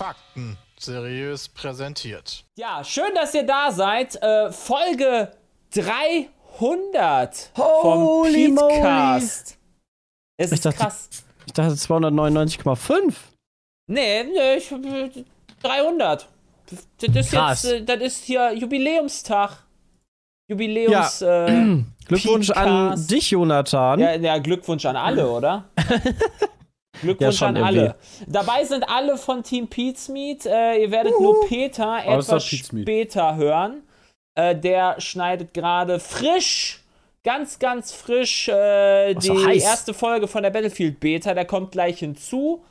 Fakten seriös präsentiert. Ja, schön, dass ihr da seid. Äh, Folge 300 Holy vom Petecast. Es Ich ist dachte- krass. Ich dachte 299,5. Nee, nee, ich, 300. Das ist Krass. jetzt, äh, das ist hier Jubiläumstag. Jubiläums, äh, Glückwunsch an Petecast. dich, Jonathan. ja, ja, Glückwunsch an alle, oder? Glückwunsch Ja, an alle. Dabei sind alle von Team Pizmeet. Äh, ihr werdet nur Peter Außer etwas später hören. Äh, der schneidet gerade frisch, ganz, ganz frisch äh, die so, erste Folge von der Battlefield Beta. Der kommt gleich hinzu.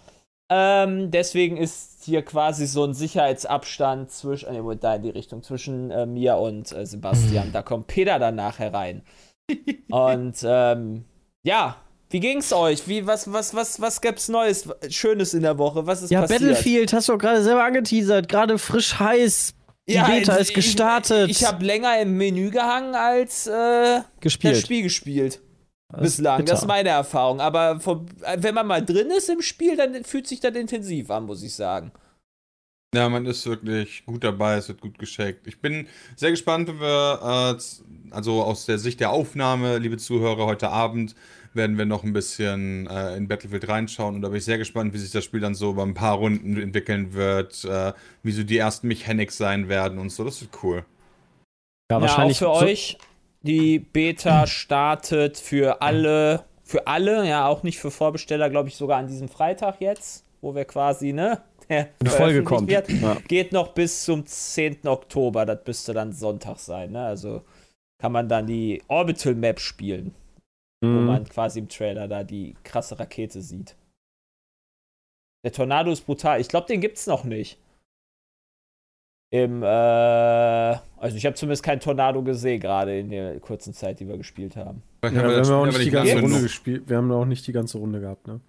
Ähm, deswegen ist hier quasi so ein Sicherheitsabstand zwischen, äh, da in die Richtung, zwischen äh, mir und äh, Sebastian. Da kommt Peter danach herein. und ähm, ja, wie ging's euch? Wie, was, was, was, was gab's Neues, Schönes in der Woche? Was ist Ja, passiert? Battlefield hast du doch gerade selber angeteasert. Gerade frisch heiß. Die Beta ich- ist gestartet. Ich, ich habe länger im Menü gehangen als äh, gespielt. das Spiel gespielt. Das ist Bislang. Das ist meine Erfahrung. Aber vom, wenn man mal drin ist im Spiel, dann fühlt sich das intensiv an, muss ich sagen. Ja, man ist wirklich gut dabei, es wird gut gescheckt. Ich bin sehr gespannt, wenn wir, äh, also aus der Sicht der Aufnahme, liebe Zuhörer, heute Abend werden wir noch ein bisschen äh, in Battlefield reinschauen und da bin ich sehr gespannt, wie sich das Spiel dann so über ein paar Runden entwickeln wird, äh, wie so die ersten Mechanics sein werden und so. Das wird cool. ja, wahrscheinlich ja, auch für so- euch. Die Beta startet für alle, für alle, ja, auch nicht für Vorbesteller, glaube ich, sogar an diesem Freitag jetzt, wo wir quasi, ne? der Eine Folge kommt. Wird. Ja. Geht noch bis zum 10. Oktober, das müsste dann Sonntag sein, ne? Also kann man dann die Orbital Map spielen, wo Mhm. man quasi im Trailer da die krasse Rakete sieht. Der Tornado ist brutal. Ich glaube, den gibt's noch nicht. Im, äh, also ich habe zumindest keinen Tornado gesehen, gerade in der kurzen Zeit, die wir gespielt haben. Ja, wir haben ja auch nicht die ganze Runde gespielt. Wir haben auch nicht die ganze Runde gehabt, ne?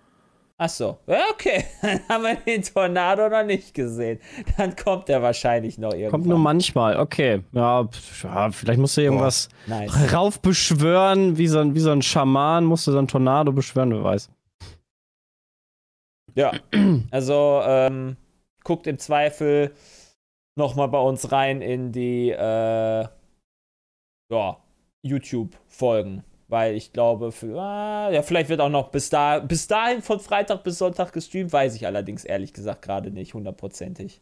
Ach so, okay. Dann haben wir den Tornado noch nicht gesehen. Dann kommt er wahrscheinlich noch irgendwann. Kommt nur manchmal, okay. Ja, ja vielleicht musst du irgendwas Nice. raufbeschwören, wie so, ein, wie so ein Schaman, musst du so ein Tornado beschwören, wer weiß. Ja, also ähm, guckt im Zweifel noch mal bei uns rein in die äh, ja, YouTube-Folgen. Weil ich glaube, für, ah, ja, vielleicht wird auch noch bis, da, bis dahin von Freitag bis Sonntag gestreamt, weiß ich allerdings ehrlich gesagt gerade nicht hundertprozentig.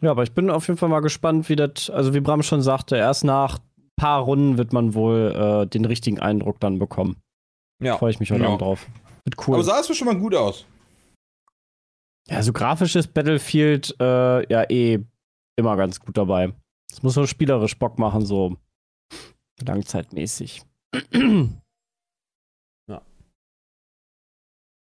Ja, aber ich bin auf jeden Fall mal gespannt, wie das, also wie Bram schon sagte, erst nach ein paar Runden wird man wohl äh, den richtigen Eindruck dann bekommen. Ja. Freue ich mich heute Ja. Abend drauf. Wird cool. Aber sah es schon mal gut aus. Ja, so grafisches Battlefield, äh, ja, eh immer ganz gut dabei. Es muss so spielerisch Bock machen, so langzeitmäßig.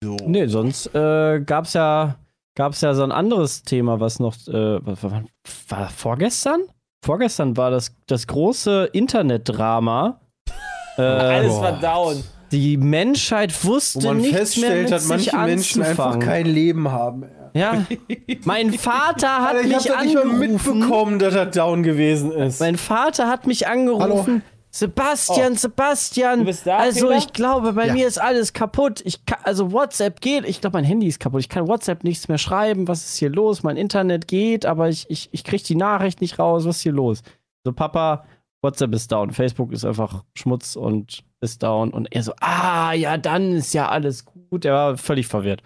So. Nee, sonst äh, gab's ja, gab's ja so ein anderes Thema, was noch, äh, was, war, war vorgestern? Vorgestern war das, das große Internetdrama. Äh, Alles boah. war down. die Menschheit wusste Wo man nichts feststellt, mehr mit dass manche sich Menschen einfach kein Leben haben. Ja, mein Vater hat Alter, ich mich hab das nicht mal angerufen. mitbekommen, dass er down gewesen ist. Mein Vater hat mich angerufen. Sebastian, Oh. Sebastian. Du bist da, also Peter? ich glaube, bei Ja. mir ist alles kaputt. Ich kann, also WhatsApp geht. Ich glaube, mein Handy ist kaputt. Ich kann WhatsApp nichts mehr schreiben. Was ist hier los? Mein Internet geht, aber ich, ich, ich kriege die Nachricht nicht raus. Was ist hier los? So, Papa, WhatsApp ist down. Facebook ist einfach Schmutz und ist down. Und er so, ah, ja, dann ist ja alles gut. Er war völlig verwirrt.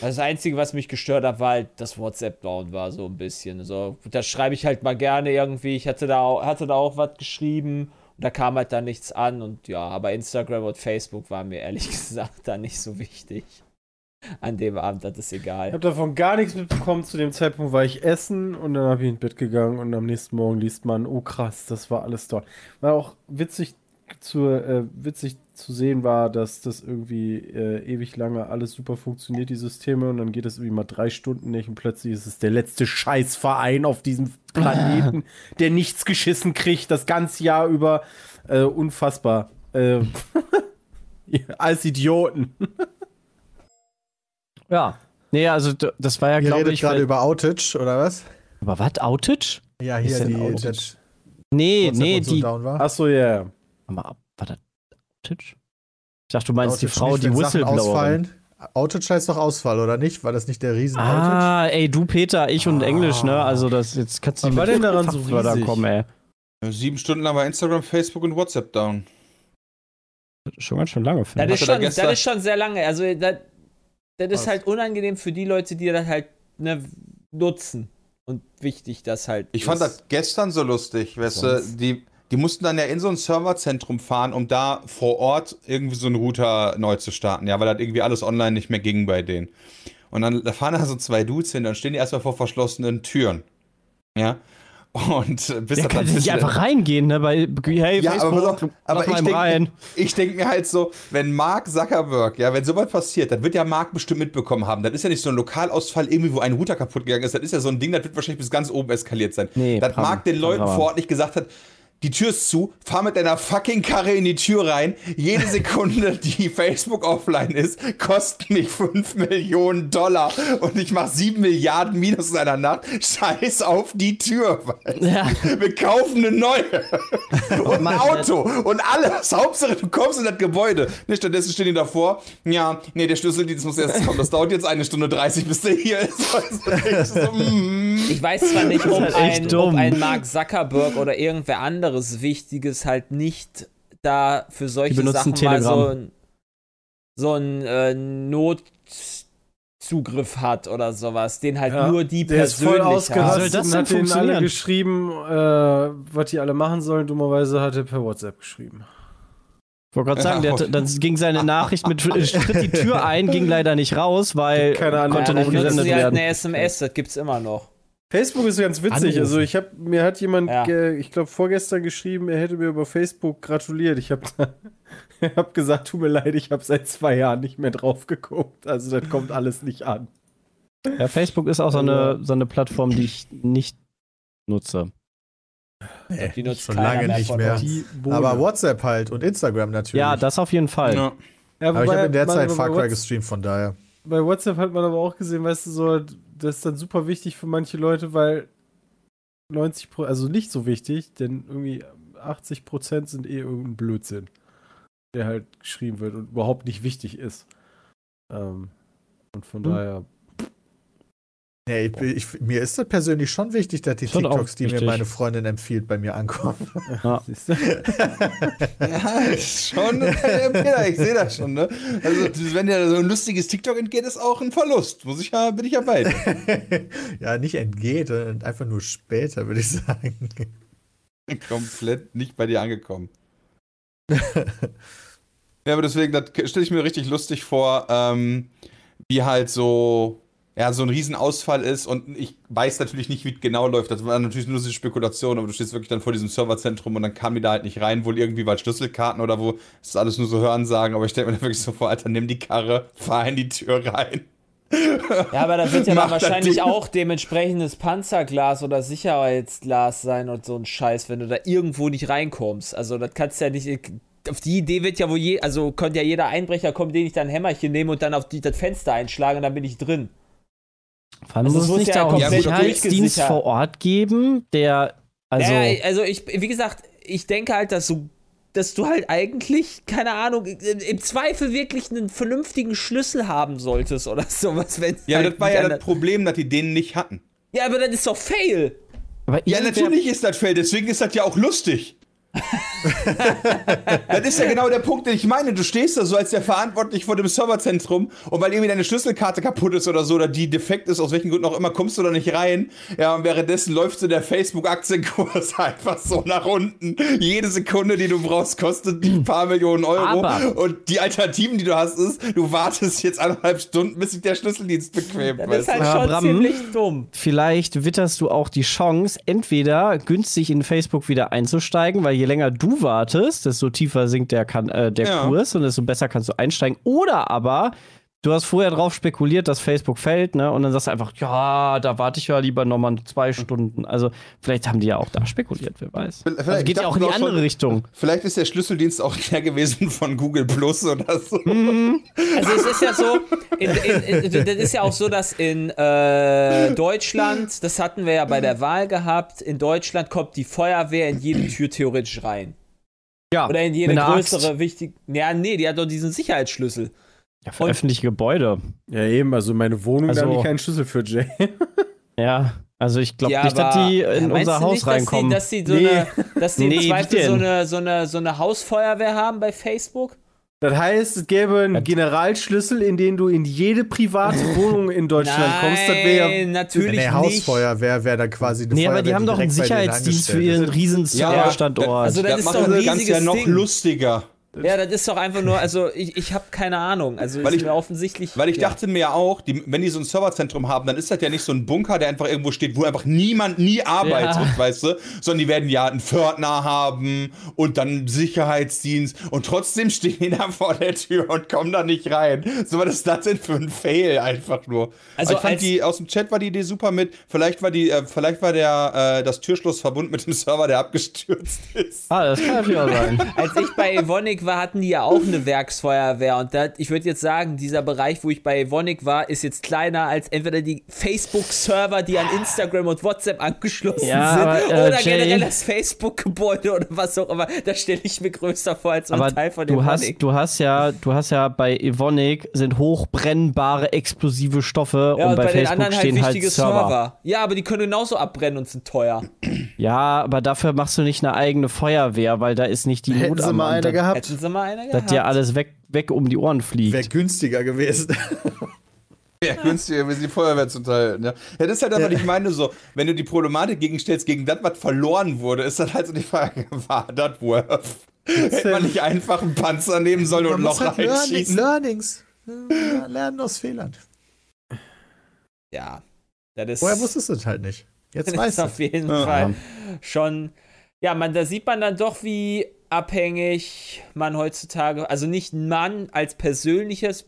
Das Einzige, was mich gestört hat, war halt, dass WhatsApp down war, so ein bisschen. So, da schreibe ich halt mal gerne irgendwie. Ich hatte da auch, hatte da auch was geschrieben und da kam halt dann nichts an. Und ja, aber Instagram und Facebook waren mir ehrlich gesagt da nicht so wichtig. An dem Abend, das ist Ich egal. habe davon gar nichts mitbekommen. Zu dem Zeitpunkt war ich essen und dann habe ich ins Bett gegangen und am nächsten Morgen liest man, oh krass, das war alles dort. War auch witzig, zu, äh, witzig zu sehen war, dass das irgendwie äh, ewig lange alles super funktioniert, die Systeme, und dann geht es irgendwie mal drei Stunden nicht und plötzlich ist es der letzte Scheißverein auf diesem Planeten, der nichts geschissen kriegt, das ganze Jahr über. Äh, unfassbar. Äh, ja, als Idioten. Ja. Nee, also das war ja, glaube redet ich. gerade über Outage, oder was? Aber was? Outage? Ja, Ist hier denn die, Outage? das Nee, WhatsApp nee, so die. Achso, ja. Yeah. Mal ab, war das Outage? Ich dachte, du meinst die Frau, nicht, die Whistleblowerin. ausfallen. Outage heißt doch Ausfall, oder nicht? War das nicht der riesen Outage? Ah, ey, du Peter, ich und Englisch, ne? Also das jetzt kannst du nicht war denn daran so riesig? kommen, ey. Sieben Stunden lang war Instagram, Facebook und WhatsApp down. Schon ganz schön lange, Das finde ist, ich. Da schon, das gestern- ist schon sehr lange. Also, das, das ist halt unangenehm für die Leute, die das halt ne, nutzen. Und wichtig, dass halt. Ich fand ist. das gestern so lustig, weißt du, die, die mussten dann ja in so ein Serverzentrum fahren, um da vor Ort irgendwie so einen Router neu zu starten, ja, weil das irgendwie alles online nicht mehr ging bei denen. Und dann da fahren da so zwei Dudes hin, dann stehen die erstmal vor verschlossenen Türen. Ja. Und äh, bis das kann nicht einfach reingehen, ne? Bei, hey, Ja, aber, Facebook, aber lass ich denke denk mir halt so, wenn Mark Zuckerberg, ja, wenn sowas passiert, dann wird ja Mark bestimmt mitbekommen haben. Das ist ja nicht so ein Lokalausfall irgendwie, wo ein Router kaputt gegangen ist. Das ist ja so ein Ding, das wird wahrscheinlich bis ganz oben eskaliert sein. Nee, dass Mark den Leuten vor Ort nicht gesagt hat, die Tür ist zu, fahr mit deiner fucking Karre in die Tür rein. Jede Sekunde, die Facebook offline ist, kostet mich 5 Millionen Dollar und ich mach 7 Milliarden Minus in einer Nacht. Scheiß auf die Tür. Ja. Wir kaufen eine neue. Und ein Auto und alles. Hauptsache, du kommst in das Gebäude. Nee, stattdessen stehen die davor. Ja, nee, der Schlüsseldienst muss erst kommen. Das dauert jetzt eine Stunde 30, bis der hier ist. Weißt du, ich so, mm. Ich weiß zwar nicht, ob, halt ein, ob ein Mark Zuckerberg oder irgendwer anderes Wichtiges halt nicht da für solche Sachen mal so Telegram. ein, so ein äh, Notzugriff hat oder sowas, den halt Ja, nur die Der ist voll persönlich haben. ausgerastet das und hat denen alle geschrieben, äh, was die alle machen sollen. Dummerweise hat er per WhatsApp geschrieben. Ich wollte gerade sagen, der, hat- dann ging seine Nachricht mit äh, tritt die Tür ein, ging leider nicht raus, weil Keine Ahnung. konnte Ja, nicht gesendet sie halt werden. eine SMS, das gibt's immer noch. Facebook ist ganz witzig. Anrufen. Also ich habe mir hat jemand, Ja. ich glaube vorgestern geschrieben, er hätte mir über Facebook gratuliert. Ich habe hab gesagt, tut mir leid, ich habe seit zwei Jahren nicht mehr drauf geguckt. Also das kommt alles nicht an. Ja, Facebook ist auch so eine, so eine Plattform, die ich nicht nutze. Nee, Die nutzt schon lange mehr nicht mehr. Aber WhatsApp halt und Instagram natürlich. Ja, das auf jeden Fall. Ja. Ja, aber ich habe in der Zeit Far Cry gestreamt, von daher. Bei WhatsApp hat man aber auch gesehen, weißt du, so, das ist dann super wichtig für manche Leute, weil 90 Pro, also nicht so wichtig, denn irgendwie 80 Prozent sind eh irgendein Blödsinn, der halt geschrieben wird und überhaupt nicht wichtig ist. Ähm, und von Hm. daher, Nee, ich, ich, mir ist das persönlich schon wichtig, dass die Schon TikToks, die mir meine Freundin empfiehlt, bei mir ankommen. siehst du? Ja, ist schon, ich sehe das schon, ne? Also, wenn dir so ein lustiges TikTok entgeht, ist auch ein Verlust. Muss ich ja, bin ich ja bei dir. ja, nicht entgeht, einfach nur später, würde ich sagen. Komplett nicht bei dir angekommen. ja, aber deswegen, das stelle ich mir richtig lustig vor, ähm, wie halt so, ja, so ein Riesenausfall ist und ich weiß natürlich nicht, wie es genau läuft. Das war natürlich nur so eine Spekulation, aber du stehst wirklich dann vor diesem Serverzentrum und dann kamen die da halt nicht rein, wohl irgendwie, weil Schlüsselkarten oder wo, das ist alles nur so Hörensagen, aber ich stelle mir da wirklich so vor, Alter, nimm die Karre, fahr in die Tür rein. Ja, aber da wird ja dann wahrscheinlich auch dementsprechendes Panzerglas oder Sicherheitsglas sein und so ein Scheiß, wenn du da irgendwo nicht reinkommst. Also das kannst du ja nicht. Auf die Idee wird ja wohl je, also konnte ja jeder Einbrecher kommen, den ich dann ein Hämmerchen nehme und dann auf die, das Fenster einschlagen und dann bin ich drin. Wann Also muss es nicht ja da auch einen Sicherheitsdienst vor Ort geben, der also ja, also ich, wie gesagt, ich denke halt, dass du, dass du halt eigentlich, keine Ahnung, im Zweifel wirklich einen vernünftigen Schlüssel haben solltest oder sowas, wenn Ja, halt das war ja das Problem, dass die den nicht hatten. Ja, aber das ist doch Fail. aber Ja, natürlich ist das Feld, deswegen ist das ja auch lustig. das ist ja genau der Punkt, den ich meine. Du stehst da so als der Verantwortliche vor dem Serverzentrum und weil irgendwie deine Schlüsselkarte kaputt ist oder so oder die defekt ist, aus welchen Gründen auch immer, kommst du da nicht rein. Ja, und währenddessen läuft so der Facebook-Aktienkurs einfach so nach unten. Jede Sekunde, die du brauchst, kostet ein paar Millionen Euro. Aber- und die Alternativen, die du hast, ist, du wartest jetzt eineinhalb Stunden, bis sich der Schlüsseldienst bequemt. Das weißt ist halt schon Bram. ziemlich dumm. vielleicht witterst du auch die Chance, entweder günstig in Facebook wieder einzusteigen, weil je länger du wartest, desto tiefer sinkt der, kan äh, der Ja. Kurs und desto besser kannst du einsteigen. Oder aber du hast vorher drauf spekuliert, dass Facebook fällt, ne? Und dann sagst du einfach, ja, da warte ich ja lieber nochmal zwei Stunden. Also vielleicht haben die ja auch da spekuliert, wer weiß. Vielleicht- Also geht ja auch in die andere schon- Richtung. Vielleicht ist der Schlüsseldienst auch der gewesen von Google Plus oder so. Also es ist ja so, in, in, in, das ist ja auch so, dass in äh, Deutschland, das hatten wir ja bei der Wahl gehabt, in Deutschland kommt die Feuerwehr in jede Tür theoretisch rein. Ja, Oder in jede größere, wichtige. Ja, nee, die hat doch diesen Sicherheitsschlüssel. Ja, für Und- öffentliche Gebäude. Ja, eben, also meine Wohnung, da Also- habe ich keinen Schlüssel für, Jay. Ja, also ich glaube ja, nicht, dass aber- die ja, in unser Haus nicht, reinkommen. Dass die, dass die so Nee. eine, dass die Nee, im wie Zweifel so eine, so, eine, so eine Hausfeuerwehr haben bei Facebook? Das heißt, es gäbe einen Generalschlüssel, in den du in jede private Wohnung in Deutschland kommst. Das wäre ja Nein, natürlich nicht. Hausfeuerwehr wäre dann quasi eine nee, aber Feuerwehr, die haben doch einen Sicherheitsdienst für ihren riesen Ja, Serverstandort. also das Das ist macht doch ein das Ganze ja noch Ding. lustiger. Ja, das ist doch einfach nur, also ich, ich habe keine Ahnung. Also Weil ist ich- mir offensichtlich. Weil ich ja. dachte mir ja auch, die, wenn die so ein Serverzentrum haben, dann ist das ja nicht so ein Bunker, der einfach irgendwo steht, wo einfach niemand nie arbeitet, Ja. weißt du? Sondern die werden ja einen Pförtner haben und dann einen Sicherheitsdienst und trotzdem stehen die da vor der Tür und kommen da nicht rein. So, was ist das denn für ein Fail einfach nur? Also Aber ich fand als- die, aus dem Chat war die Idee super mit, vielleicht war die, äh, vielleicht war der, äh, das Türschloss verbunden mit dem Server, der abgestürzt ist. ah, das kann natürlich auch sein. Als ich bei Evonik war, hatten die ja auch eine Werksfeuerwehr. Und das, ich würde jetzt sagen, dieser Bereich, wo ich bei Evonik war, ist jetzt kleiner als entweder die Facebook-Server, die an Instagram und WhatsApp angeschlossen Ja, sind, aber, äh, oder Jay- generell das Facebook-Gebäude oder was auch immer. Das stelle ich mir größer vor als so ein Teil von du Evonik. hast, du hast ja, du hast ja bei Evonik sind hochbrennbare explosive Stoffe ja, und und bei, bei, den Facebook anderen halt stehen halt wichtige Server. Server. Ja, aber die können genauso abbrennen und sind teuer. Ja, aber dafür machst du nicht eine eigene Feuerwehr, weil da ist nicht die Hätten Not sie am mal eine gehabt, Hätten sie mal eine dass gehabt. dir alles weg, weg um die Ohren fliegt. wäre günstiger gewesen. Ja, günstiger, wie die Feuerwehr zu teilen. Ja. ja, das ist halt aber, ich meine, so, wenn du die Problematik gegenstellst gegen das, was verloren wurde, ist dann halt so die Frage, war das worth? Hätte man nicht einfach einen Panzer nehmen sollen und Man ein muss Loch halt reinschießen? Learnings. Ja, Lernen aus Fehlern. ja, das. Vorher wusstest du es halt nicht. Jetzt Das weißt ist du. auf jeden Ja. Fall schon. Ja, man, da sieht man dann doch, wie abhängig man heutzutage, also nicht man als persönliches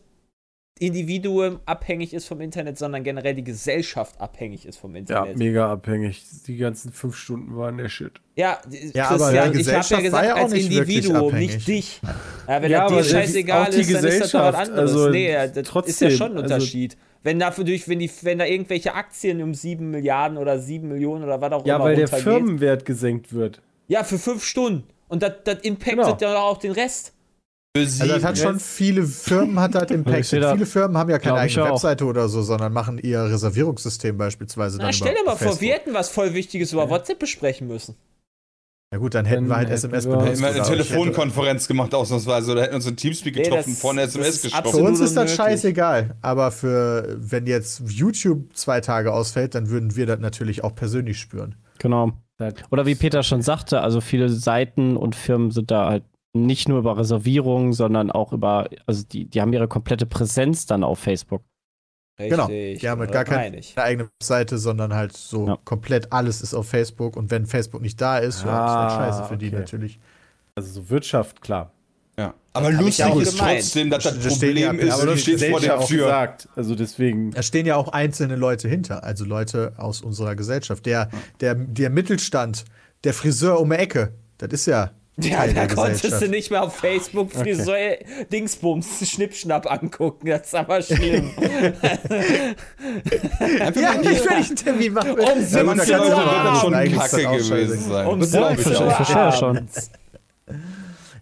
Individuum abhängig ist vom Internet, sondern generell die Gesellschaft abhängig ist vom Ja, Internet. mega abhängig. Die ganzen fünf Stunden waren der Shit. Ja, Ja, aber Christian, die ich habe Gesellschaft ja gesagt, ja auch als nicht wirklich Individuum, abhängig. nicht dich. Ja, wenn Ja, das dir scheißegal ist, dann ist das doch was Gesellschaft, anderes. also nee, das ist ja trotzdem, schon ein also- Unterschied. wenn dafür durch, wenn die, wenn da irgendwelche Aktien um 7 Milliarden oder 7 Millionen oder was auch Ja, immer weil der. Firmenwert gesenkt wird. Ja, für 5 Stunden. Und das, das impactet Genau. ja auch den Rest. Also das hat schon viele Firmen hat halt Ich Impact. Viele Firmen haben ja keine eigene auch. Webseite oder so, sondern machen ihr Reservierungssystem beispielsweise Na, dann stell dir mal vor, Facebook. wir hätten was voll Wichtiges über WhatsApp besprechen müssen. Ja gut, dann hätten Dann wir halt SMS wir- benutzt. Hätten wir eine Telefonkonferenz gemacht, ausnahmsweise, oder hätten uns in Teamspeak Nee, getroffen, das- vorne SMS Für gesprochen. absolut- uns ist das scheißegal, aber für wenn jetzt YouTube zwei Tage ausfällt, dann würden wir das natürlich auch persönlich spüren. Genau. Oder wie Peter schon sagte, also viele Seiten und Firmen sind da halt nicht nur über Reservierungen, sondern auch über, also die, die haben ihre komplette Präsenz dann auf Facebook. Genau. Richtig. Die haben halt gar keine eigene Seite, sondern halt so Ja. komplett alles ist auf Facebook und wenn Facebook nicht da ist, ja, ist Ah, halt scheiße für die okay. natürlich. Also so Wirtschaft, klar. Ja. Aber lustig auch ist gemeint. trotzdem, dass das Das stehen ja- Problem ist, aber stehst vor der Tür. gesagt. Also deswegen. Da stehen ja auch einzelne Leute hinter, also Leute aus unserer Gesellschaft. Der, der, der Mittelstand, der Friseur um die Ecke, das ist ja Ja, da der konntest du nicht mehr auf Facebook Friseur Dingsbums Schnippschnapp angucken. Das ist aber schlimm. Ja, nicht, wenn ich einen Termin mache. Um Ja, 17 manche Uhr wird das schon kacke gewesen sein. Um Das Ja, glaub ich verstehe, schon.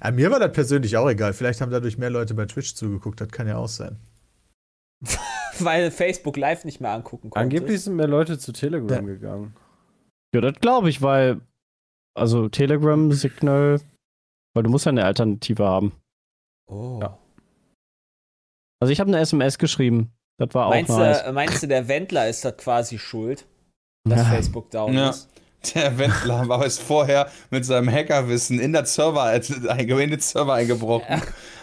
Abends. Ja, mir war das persönlich auch egal. Vielleicht haben dadurch mehr Leute bei Twitch zugeguckt, das kann ja auch sein. Weil Facebook Live nicht mehr angucken konnte. Angeblich sind mehr Leute zu Telegram gegangen. Ja, das glaube ich, weil, also Telegram, Signal, weil du musst ja eine Alternative haben. Oh. Ja. Also ich habe eine SMS geschrieben. Das war auch Meinst, nice. du, meinst du, der Wendler ist das quasi schuld, dass Ja. Facebook down Ja. ist? Der Wendler war es vorher mit seinem Hackerwissen in der Server, in den Server eingebrochen. Ja.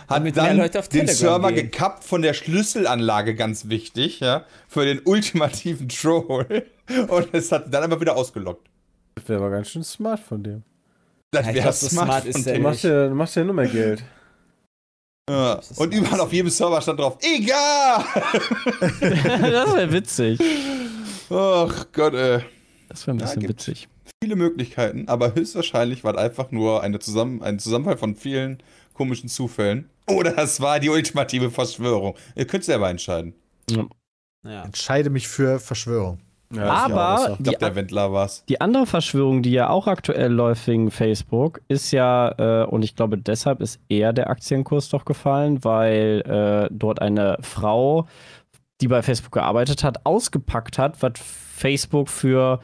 Hat dann Leute auf den Server gehen. gekappt von der Schlüsselanlage, ganz wichtig, ja, für den ultimativen Troll. Und es hat dann einfach wieder ausgelockt. Das wäre aber ganz schön smart von dem. Das Ja, wäre glaub, so smart, smart von ist der machst ja, du machst ja nur mehr Geld. Ja. Und überall auf jedem Server stand drauf, egal! das wäre witzig. Ach Gott, ey. Das wäre ein Ja, bisschen gibt- witzig. Viele Möglichkeiten, aber höchstwahrscheinlich war es einfach nur eine Zusammen ein Zusammenfall von vielen komischen Zufällen. Oder es war die ultimative Verschwörung. Ihr könnt selber entscheiden. Ja. Entscheide mich für Verschwörung. Ja, Aber Ich die, glaube, der Wendler war's. die andere Verschwörung, die ja auch aktuell läuft wegen Facebook, ist ja, äh, und ich glaube, deshalb ist eher der Aktienkurs doch gefallen, weil äh, dort eine Frau, die bei Facebook gearbeitet hat, ausgepackt hat, was Facebook für,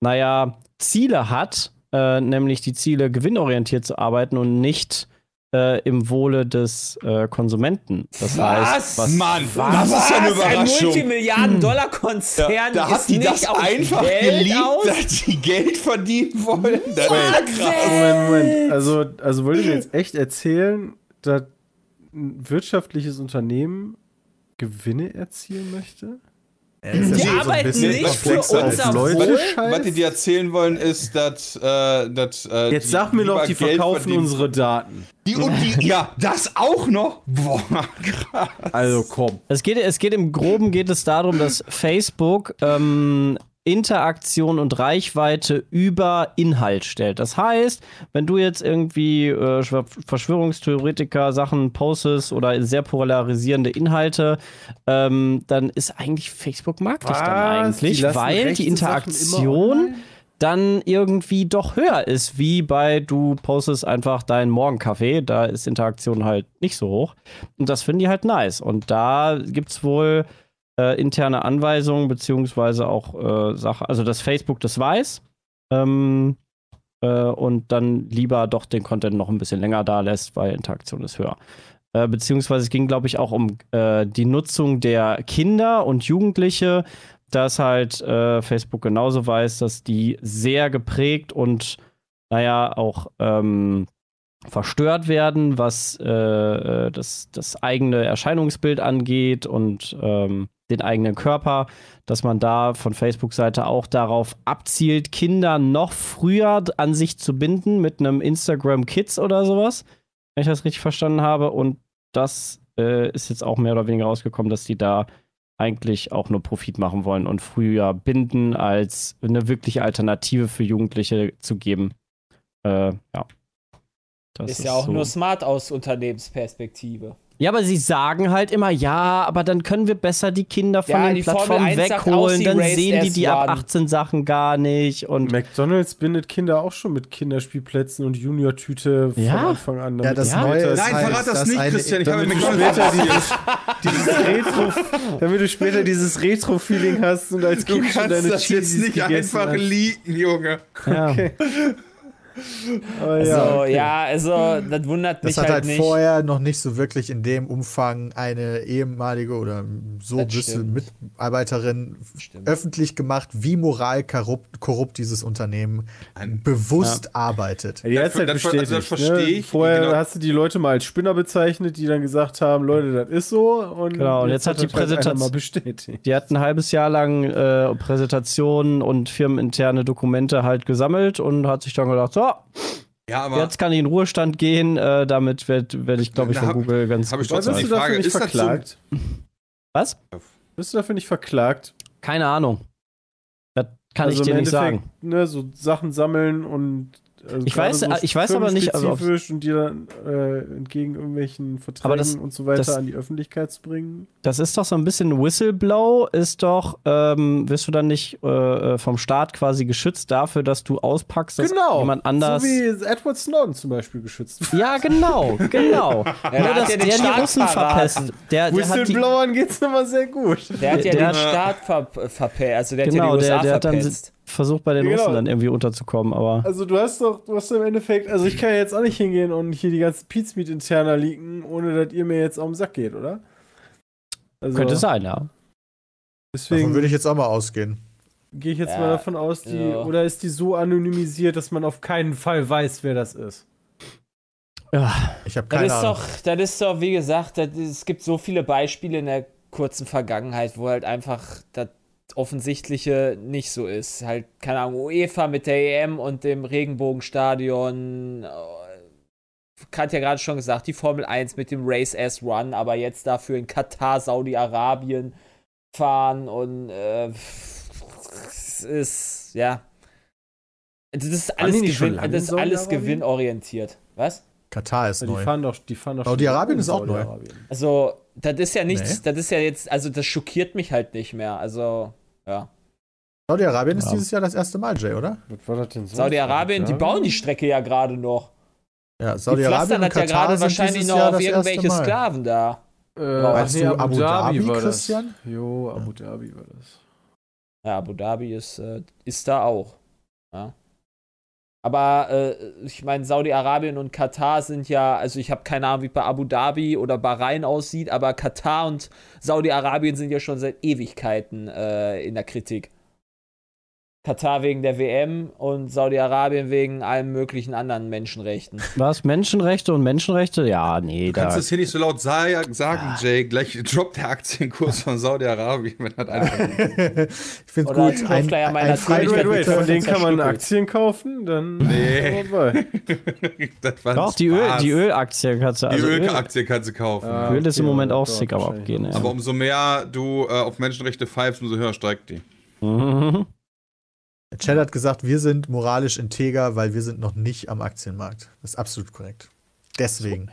naja, Ziele hat, äh, nämlich die Ziele gewinnorientiert zu arbeiten und nicht äh, im Wohle des äh, Konsumenten. Das heißt, was, Mann, das ist ja eine Ein Überraschung. Multimilliarden-Dollar-Konzern Ja, da ist hat die nicht das auf einfach Geld geliebt, aus? dass die Geld verdienen wollen. Das ist krass. Moment, Moment. Also, also wollt ihr mir jetzt echt erzählen, dass ein wirtschaftliches Unternehmen Gewinne erzielen möchte? Ja, Die arbeiten nicht für unser Leute scheiß. Was die dir erzählen wollen, ist, dass. Äh, dass äh, Jetzt die sag mir doch, die Geld verkaufen verdienen. unsere Daten. Die und die. Ja, das auch noch? Boah, krass. Also komm. Es geht, es geht im Groben geht es darum, dass Facebook ähm, Interaktion und Reichweite über Inhalt stellt. Das heißt, wenn du jetzt irgendwie äh, Schw- Verschwörungstheoretiker Sachen postest oder sehr polarisierende Inhalte, ähm, dann ist eigentlich Facebook mag dich dann eigentlich, Die weil die Interaktion dann irgendwie doch höher ist, wie bei du postest einfach deinen Morgenkaffee, da ist Interaktion halt nicht so hoch. Und das finden die halt nice. Und da gibt es wohl äh, interne Anweisungen, beziehungsweise auch äh, Sachen, also dass Facebook das weiß. Ähm, äh, und dann lieber doch den Content noch ein bisschen länger da lässt, weil Interaktion ist höher. Äh, beziehungsweise es ging, glaube ich, auch um äh, die Nutzung der Kinder und Jugendliche, dass halt äh, Facebook genauso weiß, dass die sehr geprägt und, naja, auch ähm, verstört werden, was äh, das, das eigene Erscheinungsbild angeht und ähm, den eigenen Körper, dass man da von Facebook-Seite auch darauf abzielt, Kinder noch früher an sich zu binden mit einem Instagram Kids oder sowas, wenn ich das richtig verstanden habe. Und das äh, ist jetzt auch mehr oder weniger rausgekommen, dass die da eigentlich auch nur Profit machen wollen und früher binden, als eine wirkliche Alternative für Jugendliche zu geben. Äh, ja. Das Ist ja auch so. nur smart aus Unternehmensperspektive. Ja, aber sie sagen halt immer, ja, aber dann können wir besser die Kinder von Ja, den Plattformen 1 sagt auch, wegholen, dann sehen die die ab one. 18 Sachen gar nicht und McDonalds bindet Kinder auch schon mit Kinderspielplätzen und Junior-Tüte von Ja. Anfang an. Ja, das Ja. Neue ist Nein, halt, verrat das dass nicht, Christian. Ich habe damit mir du McDonald's später dieses, dieses Retro, damit du später dieses Retro-Feeling hast und als Du Kind schon kannst deine das jetzt nicht einfach leaken, Junge. ja. Aber Also, ja, ja, okay. also, das wundert mich Das hat halt halt nicht. vorher noch nicht so wirklich in dem Umfang eine ehemalige oder so gewisse stimmt. Mitarbeiterin Stimmt. öffentlich gemacht, wie moralkorrupt korrupt dieses Unternehmen bewusst arbeitet. Ja, die hat's Das- halt das- bestätigt. also das verstehe ne? ich, Vorher genau. hast du die Leute mal als Spinner bezeichnet, die dann gesagt haben, Leute, das ist so. Und Genau, und jetzt hat die halt Präsentation- mal bestätigt. Die hat ein halbes Jahr lang äh, Präsentationen und firmeninterne Dokumente halt gesammelt und hat sich dann gedacht, so, Ja, aber jetzt kann ich in Ruhestand gehen. Äh, damit werde werd ich, glaube ich, von hab- Google ganz hab ich gut trotzdem Bist bezahlt. du die dafür Frage, nicht ist das so- verklagt? Was? Bist du dafür nicht verklagt? Keine Ahnung. Das kann Also ich dir im nicht sagen. Ne, so Sachen sammeln und also Ich weiß- so ich weiß aber nicht, also ob- spezifisch und dir dann äh, entgegen irgendwelchen Verträgen das- und so weiter das- an die Öffentlichkeit zu bringen. Das ist doch so ein bisschen Whistleblow, ist doch, ähm, wirst du dann nicht äh, vom Staat quasi geschützt dafür, dass du auspackst, dass genau. jemand anders. So wie Edward Snowden zum Beispiel geschützt wird. ja, genau, genau. Ja, Nur, hat dass ja der den die Staat Russen verpestet. Der, der die, Whistleblowern geht's immer sehr gut. Der hat ja Der- den Staat ver verpellt, also der Genau, hat ja die der- USA der hat dann verpetzt. Versucht bei den Genau. Russen dann irgendwie unterzukommen, aber. Also du hast doch, du hast im Endeffekt, also ich kann ja jetzt auch nicht hingehen und hier die ganzen Pizmeet interner leaken, ohne dass ihr mir jetzt auf den Sack geht, oder? Also, Könnte sein, ja. Davon Deswegen würde ich jetzt auch mal ausgehen. gehe ich jetzt Ja, mal davon aus, die, ja. oder ist die so anonymisiert, dass man auf keinen Fall weiß, wer das ist? ja. Ich habe Das keine ist Ahnung. doch, das ist doch, wie gesagt, das, es gibt so viele Beispiele in der kurzen Vergangenheit, wo halt einfach das offensichtliche nicht so ist. Halt, keine Ahnung, UEFA mit der EM und dem Regenbogenstadion. äh, Hat ja gerade schon gesagt, die Formel 1 mit dem Race as Run, aber jetzt dafür in Katar, Saudi-Arabien fahren und äh, es ist, ja. Das ist alles, Gewinn, das ist alles gewinnorientiert. Was? Katar ist die neu. fahren doch, die fahren doch Saudi-Arabien ist auch neu. Also, das ist ja nichts, Nee. das ist ja jetzt, also das schockiert mich halt nicht mehr. Also, ja. Saudi-Arabien ist Ja. dieses Jahr das erste Mal, Jay, oder? Was war das denn sonst? Saudi-Arabien, die bauen die Strecke ja gerade noch. Ja, Die Saudi-Arabien pflastern und das ja gerade wahrscheinlich noch auf irgendwelche. Sklaven da. Äh, Meinst nee, du Abu, Abu Dhabi, Dhabi, war Christian? das. Jo, Abu Dhabi war das. Ja, Abu Dhabi ist, äh, ist da auch. Ja. Aber äh, ich meine, Saudi-Arabien und Katar sind ja, also ich habe keine Ahnung, wie bei Abu Dhabi oder Bahrain aussieht, aber Katar und Saudi-Arabien sind ja schon seit Ewigkeiten äh, in der Kritik. Katar wegen der WM und Saudi-Arabien wegen allen möglichen anderen Menschenrechten. Was? Menschenrechte und Menschenrechte? Ja, nee, Du kannst da. es hier nicht so laut sa sagen, Jay. Gleich droppt der Aktienkurs von Saudi-Arabien, wenn das einfach. ich finde Oder gut. ein Ein, ein Wait, wait, bitte von denen kann man. Aktien kaufen? Dann Nee. das war ein Doch, die, Öl, die Ölaktie kannst du. Die Also Öl, Ölaktie kannst du kaufen. Ah, Öl ist im okay, Moment auch sick am. Abgehen. Ja. Aber umso mehr du äh, auf Menschenrechte pfeifst, umso höher steigt die. Mhm. Chad hat gesagt, wir sind moralisch integer, weil wir sind noch nicht am Aktienmarkt. Das ist absolut korrekt. Deswegen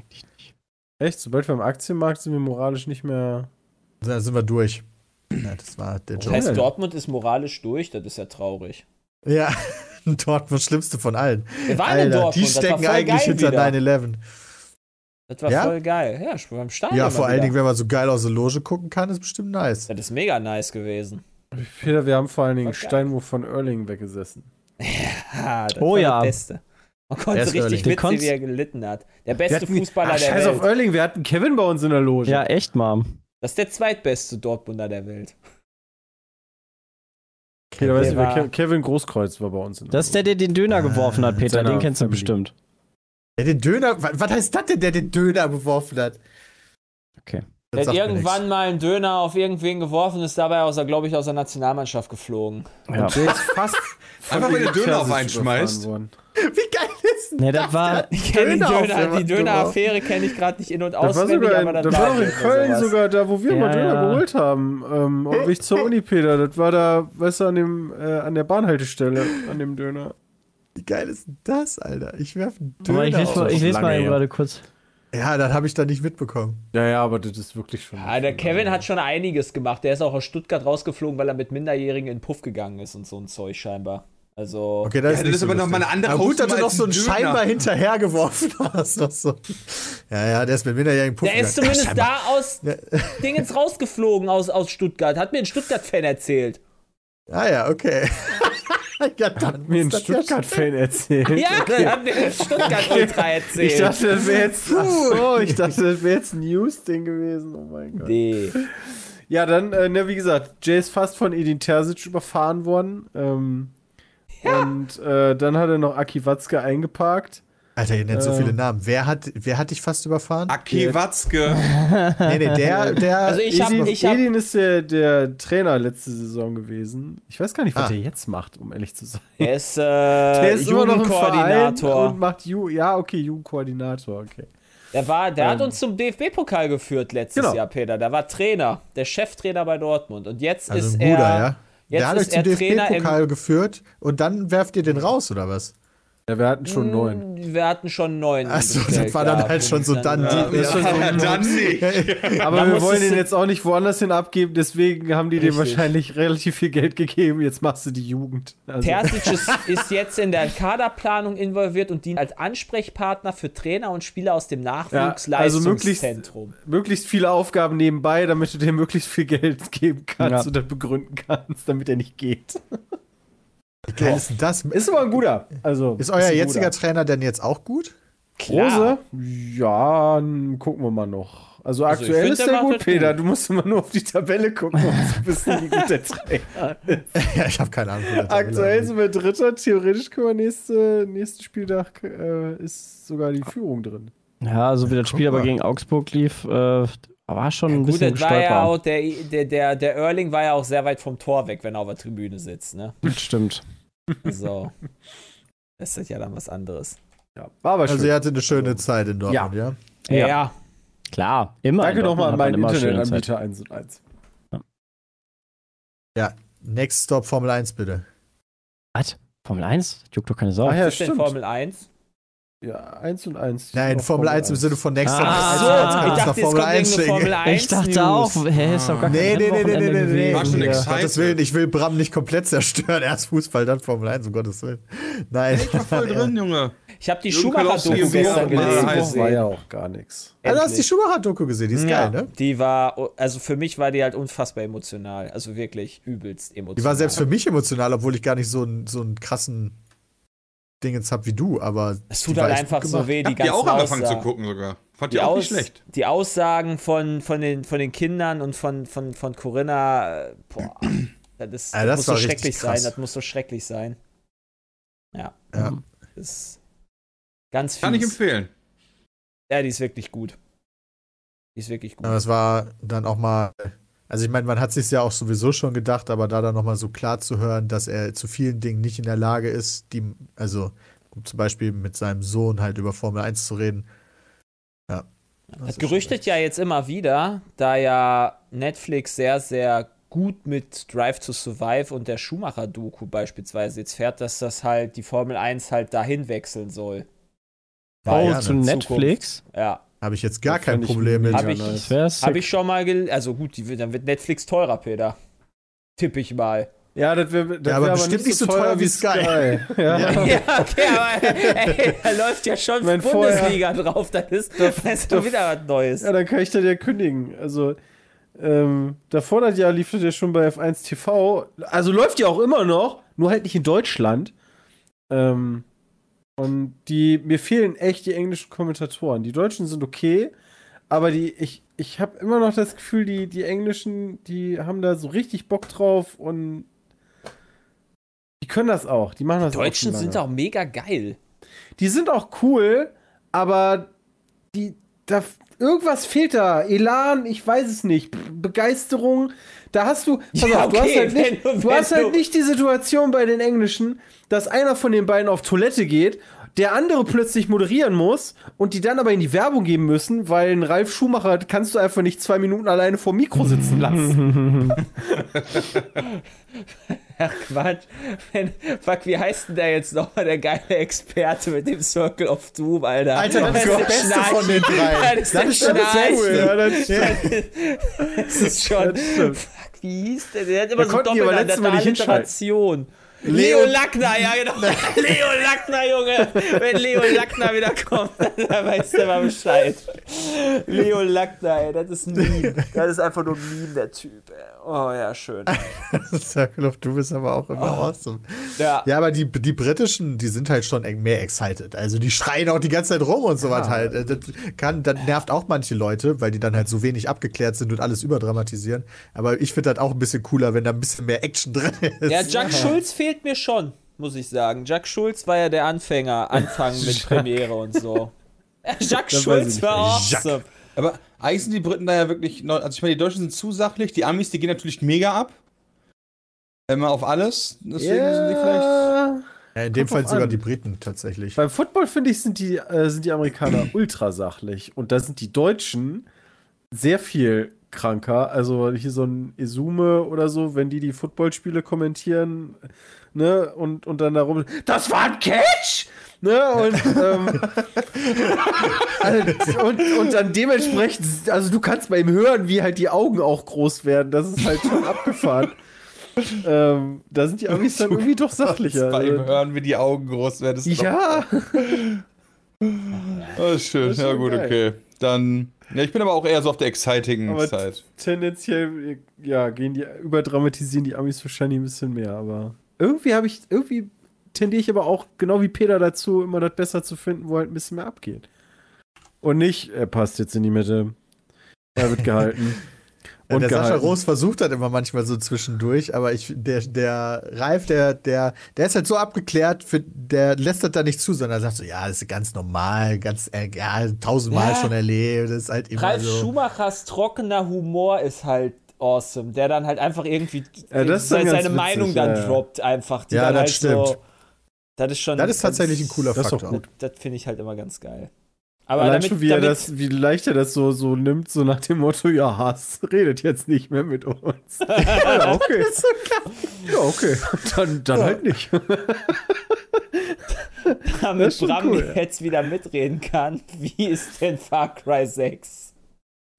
Echt? Sobald wir am Aktienmarkt sind, wir moralisch nicht mehr. da sind wir durch. Ja, das war der Das Job. heißt, Dortmund ist moralisch durch, das ist ja traurig. Ja, Dortmund schlimmste von allen. Wir waren in Alter, Dortmund, die das war stecken eigentlich geil hinter wieder. 9-11. Das war Ja? voll geil. Ja, ich war beim Stadion. Ja, vor allen. Dingen, wenn man so geil aus der Loge gucken kann, ist bestimmt nice. Das ist mega nice gewesen. Peter, wir haben vor allen Dingen. Steinwurf von Erling weggesessen. Ha, das Oh war ja. der Beste. Man Der konnte richtig. Den witzig, konntest- wie er gelitten hat. Der beste hatten- Fußballer Ach, der Scheiß Welt. auf Erling, wir hatten Kevin bei uns in der Loge. Ja, echt, Mom. Das ist der zweitbeste Dortmunder der Welt. Peter, Der wer war- Ke- Kevin Großkreuz war bei uns in der Das ist der, der den Döner Ah, geworfen hat, Peter. Den kennst du bestimmt. Der den Döner, wa- was heißt das denn, der den Döner geworfen hat? Okay. Der hat irgendwann mal einen Döner auf irgendwen geworfen, ist dabei, aus, glaube ich, aus der Nationalmannschaft geflogen. Ja. Jay ist fast Einfach, wenn der Döner auf einen schmeißt. worden. Wie geil ist denn Nee, das war. Ich kenne die Döner auf Döner, Döner-Affäre kenne ich gerade nicht in- und Das war auswendig, sogar, aber in, das das war in Köln sogar, da wo wir Ja, mal Döner ja. geholt haben. Ähm, auf Weg zur Uni, Peter. Das war da, weißt du, an, dem, äh, an der Bahnhaltestelle, an dem Döner. Wie geil ist denn das, Alter? Ich werfe einen Aber ich Döner lese mal, auf. ich lese mal gerade kurz. Ja, das habe ich dann nicht mitbekommen. Ja, ja, aber das ist wirklich schon. Ja, der Kevin hat schon einiges gemacht. Der ist auch aus Stuttgart rausgeflogen, weil er mit Minderjährigen in Puff gegangen ist und so ein Zeug scheinbar. Also. Okay, das Ja, ist, das ist so aber noch lustig. mal eine andere gut, dass du noch so ein einen Döner. scheinbar hinterhergeworfen hast. Noch so. Ja, ja, der ist mit minderjährigen Puff Der ist gegangen. zumindest Ja, da aus Dingens rausgeflogen aus, aus Stuttgart. Hat mir ein Stuttgart-Fan erzählt. Ah ja, okay. ja, dann Hat mir ein ja Stuttgart-Fan erzählt. Ja, das hat mir ein Stuttgart-Ultra erzählt. Ich dachte, das wäre jetzt. So, ich dachte, das wäre jetzt ein News-Ding gewesen. Oh mein Gott. nee. Ja, dann, äh, ne, wie gesagt, Jay ist fast von Edin Terzic überfahren worden. Ähm, Und äh, dann hat er noch Aki Watzke eingeparkt. Alter, ihr nennt so Äh. viele Namen. Wer hat, wer hat dich fast überfahren? Aki Watzke. Nee, nee, der, der. Also ich hab- Edin, ich hab- Edin ist der, der Trainer letzte Saison gewesen. Ich weiß gar nicht, was Ah. der jetzt macht, um ehrlich zu sein. Er ist, äh, Der ist immer noch im Verein Jugendkoordinator. und macht Ju ja, okay, Jugendkoordinator, okay. Der, war, der hat Ähm. uns zum DFB-Pokal geführt letztes Genau. Jahr, Peter. Der war Trainer, der Cheftrainer bei Dortmund. Und jetzt also ist ein guter, er. ja. Jetzt der hat euch ist zum er Trainer DFB-Pokal geführt und dann werft ihr den raus, oder was? Ja, wir hatten schon neun. Wir hatten schon neun. Achso, das war dann gehabt. halt schon so dann. Ja, die, schon so dann nicht. Aber wir wollen den jetzt auch nicht woanders hin abgeben, deswegen haben die dem wahrscheinlich relativ viel Geld gegeben. Jetzt machst du die Jugend. Also, Terzic ist, ist jetzt in der Kaderplanung involviert und dient als Ansprechpartner für Trainer und Spieler aus dem Ja, also möglichst- Nachwuchsleistungszentrum. möglichst viele Aufgaben nebenbei, damit du dem möglichst viel Geld geben kannst Ja. das begründen kannst, damit er nicht geht. Wie geil ist denn das? Ist aber ein guter. Also, Ist euer ein jetziger guter. Trainer denn jetzt auch gut? Rose? Ja, gucken wir mal noch. Also, Also aktuell find, ist der der gut, Peter. gut. Du musst immer nur auf die Tabelle gucken, um zu wissen, wie gut der Trainer ist. ja, ich habe keine Ahnung. Aktuell sind wir Dritter. Theoretisch können wir nächste, nächsten Spieltag äh, ist sogar die Führung drin. Ja, so wie das Spiel aber gegen Augsburg lief, äh, war schon ein Gut, bisschen das war ja auch, der, der, der, der Erling war ja auch sehr weit vom Tor weg, wenn er auf der Tribüne sitzt, ne? Stimmt. Also, das ist ja dann was anderes. Ja, war aber schön. Also, ihr hatte eine schöne Zeit in Dortmund, ja? Ja. Ja. Klar, immer. Danke nochmal an meinen. Internetanbieter 1 und 1. Next Stop Formel 1, bitte. Was? Formel 1? Das juckt doch keine Sau. Ach ja, ist denn stimmt. Formel 1? Ja, 1 und 1. Nein, Auch Formel 1 im Sinne von Next Ah, so, 1 ich dachte, nach jetzt Formel kommt 1 irgendeine Formel schicken. 1 Ich dachte auch, hä, ist doch gar kein Nee, nee, nee, nee, nee, nee, nee. War schon excited. Gottes Willen, ich will Bram nicht komplett zerstören. Erst Fußball, dann Formel 1, um Gottes Willen. Nein. Ich war voll drin, Junge. Ich habe die Schumacher-Doku gestern gelesen. heißt- war ja auch gar nichts. Also, hast du die. Schumacher-Doku gesehen? Die ist ja, geil, ne? Die war, also für mich war die halt unfassbar emotional. Also wirklich übelst emotional. Die war selbst für mich emotional, obwohl ich gar nicht so einen, so einen krassen Dingens hab wie du, aber. Es tut halt einfach so weh, Ich die hab die ganzen auch angefangen zu Aussagen. gucken sogar. Fand Die, die auch nicht schlecht. die Aussagen von, von, den, von den Kindern und von, von, von Corinna, äh, boah, das, Ja, das, das muss so schrecklich krass. sein. Das muss so schrecklich sein. Ja, Ja. das ist ganz fies. Kann ich empfehlen. Ja, die ist wirklich gut. Die ist wirklich gut. Aber es war dann auch mal. Also ich meine, man hat sich ja auch sowieso schon gedacht, aber da dann nochmal so klar zu hören, dass er zu vielen Dingen nicht in der Lage ist, die, also um zum Beispiel mit seinem Sohn halt über Formel 1 zu reden. Ja. Das gerüchtet ja jetzt immer wieder, da ja Netflix sehr, sehr gut mit Drive to Survive und der Schumacher-Doku beispielsweise jetzt fährt, dass das halt die Formel 1 halt dahin wechseln soll. Oh, gerne. zu Netflix? Ja, Habe ich jetzt gar Das kein Problem mit. mega Hab ich- nice. Habe ich schon mal, gel also gut, die, dann wird Netflix teurer, Peter. Tippe ich mal. Ja, das wäre Ja, aber bestimmt nicht so teuer wie Sky. ja. Ja, okay, aber ey, da läuft ja schon Mein vorher- Bundesliga drauf, das ist, das ist doch wieder was Neues. ja, dann kann ich das ja kündigen. Also, ähm, davor das Jahr lief das ja schon bei F1 TV. Also läuft ja auch immer noch, nur halt nicht in Deutschland. Ähm, und die, mir fehlen echt die englischen Kommentatoren. Die Deutschen sind okay, aber die, ich, ich habe immer noch das Gefühl, die, die Englischen, die haben da so richtig Bock drauf und die können das auch. Die machen das Die auch Deutschen schon sind auch mega geil. Die sind auch cool, aber die, da, irgendwas fehlt da. Elan, ich weiß es nicht. Begeisterung. Da hast du, pass Ja, auf, du hast, okay, halt nicht, du- du hast halt nicht die Situation bei den Englischen, dass einer von den beiden auf Toilette geht, der andere plötzlich moderieren muss und die dann aber in die Werbung geben müssen, weil ein Ralf Schumacher kannst du einfach nicht zwei Minuten alleine vor dem Mikro sitzen lassen. Ach Quatsch. Wenn, fuck, wie heißt denn der jetzt nochmal, der geile Experte mit dem Circle of Doom, Alter? Alter, das ist der Beste Schnarchi. von den drei. Das ist Das der ist schon. Beste. Ja, das. Das ist schon. Das. Fuck, wie hieß der? Der hat immer Da so doppelt letztes Mal nicht Alliteration. Leo Lackner, ja genau. Leo Lackner, Junge. Wenn Leo Lackner wieder kommt, dann weißt du mal Bescheid. Leo Lackner, ey, das ist ein Meme. Das ist einfach nur ein Meme, der Typ. Ey. Oh ja, schön. Circle of Doom ist aber auch immer awesome. Ja. Ja, aber die, die britischen, die sind halt schon mehr excited. Also die schreien auch die ganze Zeit rum und so was halt. Äh, Das, kann, das nervt auch manche Leute, weil die dann halt so wenig abgeklärt sind und alles überdramatisieren. Aber ich finde das auch ein bisschen cooler, wenn da ein bisschen mehr Action drin ist. Ja, Jack Schulz fehlt mir schon, muss ich sagen. Jack Schulz war ja der Anfänger, Anfang mit Premiere und so. Jack Schulz war awesome. Aber eigentlich sind die Briten da ja wirklich, neu- also ich meine, die Deutschen sind zu sachlich, die Amis, die gehen natürlich mega ab. Immer auf alles. Deswegen sind die vielleicht. Ja. In dem Kommt Fall sogar an. die Briten tatsächlich. Beim Football, finde ich, sind die, äh, sind die Amerikaner ultra sachlich. Und da sind die Deutschen sehr viel kranker. Also hier so ein Izume oder so, wenn die die Footballspiele kommentieren, ne, und, und dann darum, das war ein Catch! Ne, und, ähm, also, und, und dann dementsprechend, also du kannst bei ihm hören, wie halt die Augen auch groß werden. Das ist halt schon abgefahren. ähm, da sind die Amis dann irgendwie doch sachlicher. Bei ihm Also, hören, wie die Augen groß werden. Das ist ja. Doch, oh, ist schön. Das ja, gut, geil. okay. Dann. Ja, ich bin aber auch eher so auf der exciting Aber Zeit. tendenziell, ja, gehen die, überdramatisieren die Amis wahrscheinlich ein bisschen mehr, aber irgendwie habe ich, irgendwie tendiere ich aber auch, genau wie Peter dazu, immer das besser zu finden, wo halt ein bisschen mehr abgeht. Und nicht, er passt jetzt in die Mitte. Er wird gehalten. Und der Sascha gehalten. Roos versucht das immer manchmal so zwischendurch, aber ich, der, der Ralf, der, der, der ist halt so abgeklärt, für, der lässt das da nicht zu, sondern sagt so, ja, das ist ganz normal, ganz, ja, tausendmal Ja. schon erlebt, das ist halt immer Ralf so. Schumachers trockener Humor ist halt awesome, der dann halt einfach irgendwie Ja, seine witzig, Meinung dann droppt einfach. Die Ja, dann das halt stimmt. So, das ist schon. Das ist tatsächlich ein cooler Das Faktor. Das, das finde ich halt immer ganz geil. Aber Allein damit, schon, wie, er damit das, wie leicht er das so, so nimmt, so nach dem Motto, ja, Hass redet jetzt nicht mehr mit uns. ja, okay. Ja, okay. Dann, dann halt nicht. damit Bram cool, ja. jetzt wieder mitreden kann, wie ist denn Far Cry 6?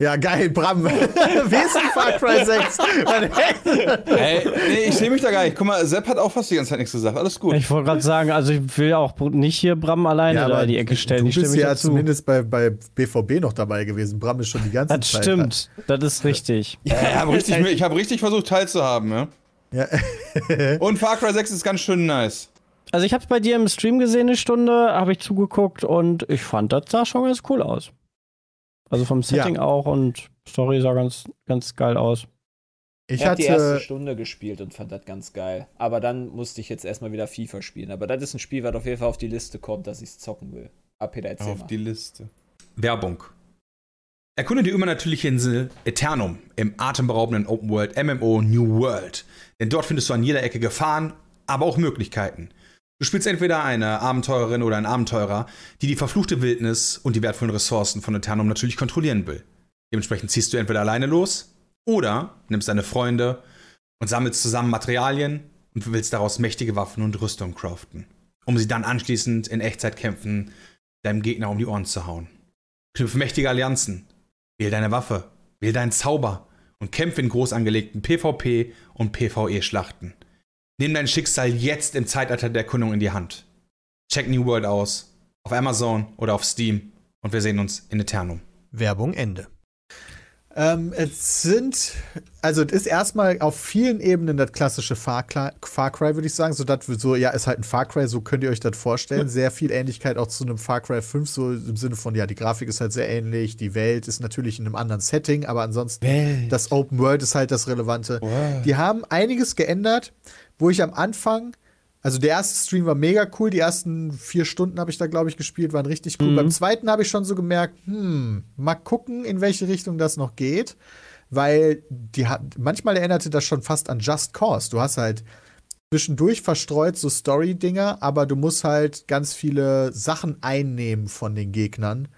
Ja, geil, Bram. Wie ist denn Far Cry 6? Ey, nee, ich sehe mich da gar nicht. Guck mal, Sepp hat auch fast die ganze Zeit nichts gesagt. Alles gut. Ich wollte gerade sagen, also ich will auch nicht hier Bram alleine da in die Ecke stellen. Du Ich stelle bist mich ja dazu. zumindest bei, bei BVB noch dabei gewesen. Bram ist schon die ganze Das Zeit. stimmt. Das ist richtig. Ja, ich habe richtig, ich hab richtig versucht teilzuhaben, ja. Ja. Und Far Cry 6 ist ganz schön nice. Also ich habe es bei dir im Stream gesehen, eine Stunde, habe ich zugeguckt und ich fand, das sah schon ganz cool aus. Also vom Setting auch und Story sah ganz, ganz geil aus. Ich Ich habe die erste. Stunde gespielt und fand das ganz geil. Aber dann musste ich jetzt erstmal wieder FIFA spielen. Aber das ist ein Spiel, was auf jeden Fall auf die Liste kommt, dass ich es zocken will. Ah, Peter, erzähl Auf mal. die Liste. Werbung. Erkunde die übernatürliche Insel Eternum im atemberaubenden Open World MMO New World. Denn dort findest du an jeder Ecke Gefahren, aber auch Möglichkeiten. Du spielst entweder eine Abenteurerin oder einen Abenteurer, die die verfluchte Wildnis und die wertvollen Ressourcen von Eternum natürlich kontrollieren will. Dementsprechend ziehst du entweder alleine los oder nimmst deine Freunde und sammelst zusammen Materialien und willst daraus mächtige Waffen und Rüstung craften, um sie dann anschließend in Echtzeitkämpfen deinem Gegner um die Ohren zu hauen. Knüpfe mächtige Allianzen, wähl deine Waffe, wähl deinen Zauber und kämpfe in groß angelegten PvP und PvE-Schlachten. Nimm dein Schicksal jetzt im Zeitalter der Erkundung in die Hand. Check New World aus, auf Amazon oder auf Steam und wir sehen uns in Eternum. Werbung Ende. Ähm, es sind, also es ist erstmal auf vielen Ebenen das klassische Far Cry, Far Cry würde ich sagen. So, das, so, ja, ist halt ein Far Cry, so könnt ihr euch das vorstellen. Sehr viel Ähnlichkeit auch zu einem Far Cry 5, so im Sinne von, ja, die Grafik ist halt sehr ähnlich, die Welt ist natürlich in einem anderen Setting, aber ansonsten das Open World ist halt das Relevante. Die haben einiges geändert, wo ich am Anfang also der erste Stream war mega cool. Die ersten vier Stunden habe ich da, glaube ich, gespielt, waren richtig cool. Beim zweiten habe ich schon so gemerkt, hm, mal gucken, in welche Richtung das noch geht. Weil die hat, manchmal erinnerte das schon fast an Just Cause. Du hast halt zwischendurch verstreut so Story-Dinger, aber du musst halt ganz viele Sachen einnehmen von den Gegnern.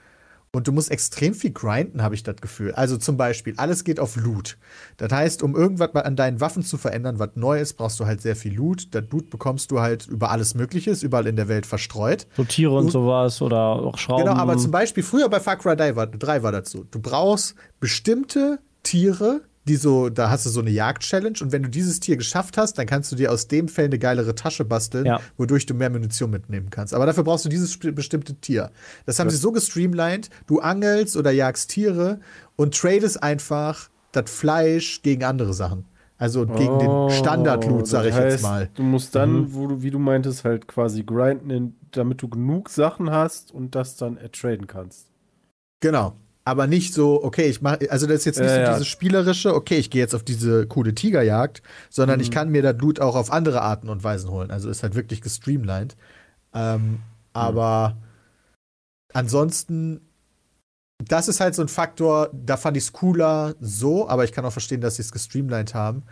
Und du musst extrem viel grinden, habe ich das Gefühl. Also zum Beispiel, alles geht auf Loot. Das heißt, um irgendwas an deinen Waffen zu verändern, was neu ist, brauchst du halt sehr viel Loot. Das Loot bekommst du halt über alles Mögliche, ist überall in der Welt verstreut. So Tiere und Und- sowas oder auch Schrauben. Genau, aber zum Beispiel früher bei Far Cry 3 war, 3 war das so. Du brauchst bestimmte Tiere, die so, da hast du so eine Jagd-Challenge und wenn du dieses Tier geschafft hast, dann kannst du dir aus dem Fell eine geilere Tasche basteln, Ja. wodurch du mehr Munition mitnehmen kannst. Aber dafür brauchst du dieses bestimmte Tier. Das haben sie so gestreamlined, du angelst oder jagst Tiere und tradest einfach das Fleisch gegen andere Sachen. Also gegen Oh, den Standard-Loot, sag ich jetzt heißt, mal. Du musst dann, wo du, wie du meintest, halt quasi grinden, in, damit du genug Sachen hast und das dann ertraden kannst. Genau. Aber nicht so, okay, ich mache, also das ist jetzt nicht Ja, so ja. dieses spielerische, okay, ich gehe jetzt auf diese coole Tigerjagd, sondern Mhm. ich kann mir das Loot auch auf andere Arten und Weisen holen. Also ist halt wirklich gestreamlined. Ähm, aber ansonsten, das ist halt so ein Faktor, da fand ich es cooler so, aber ich kann auch verstehen, dass sie es gestreamlined haben.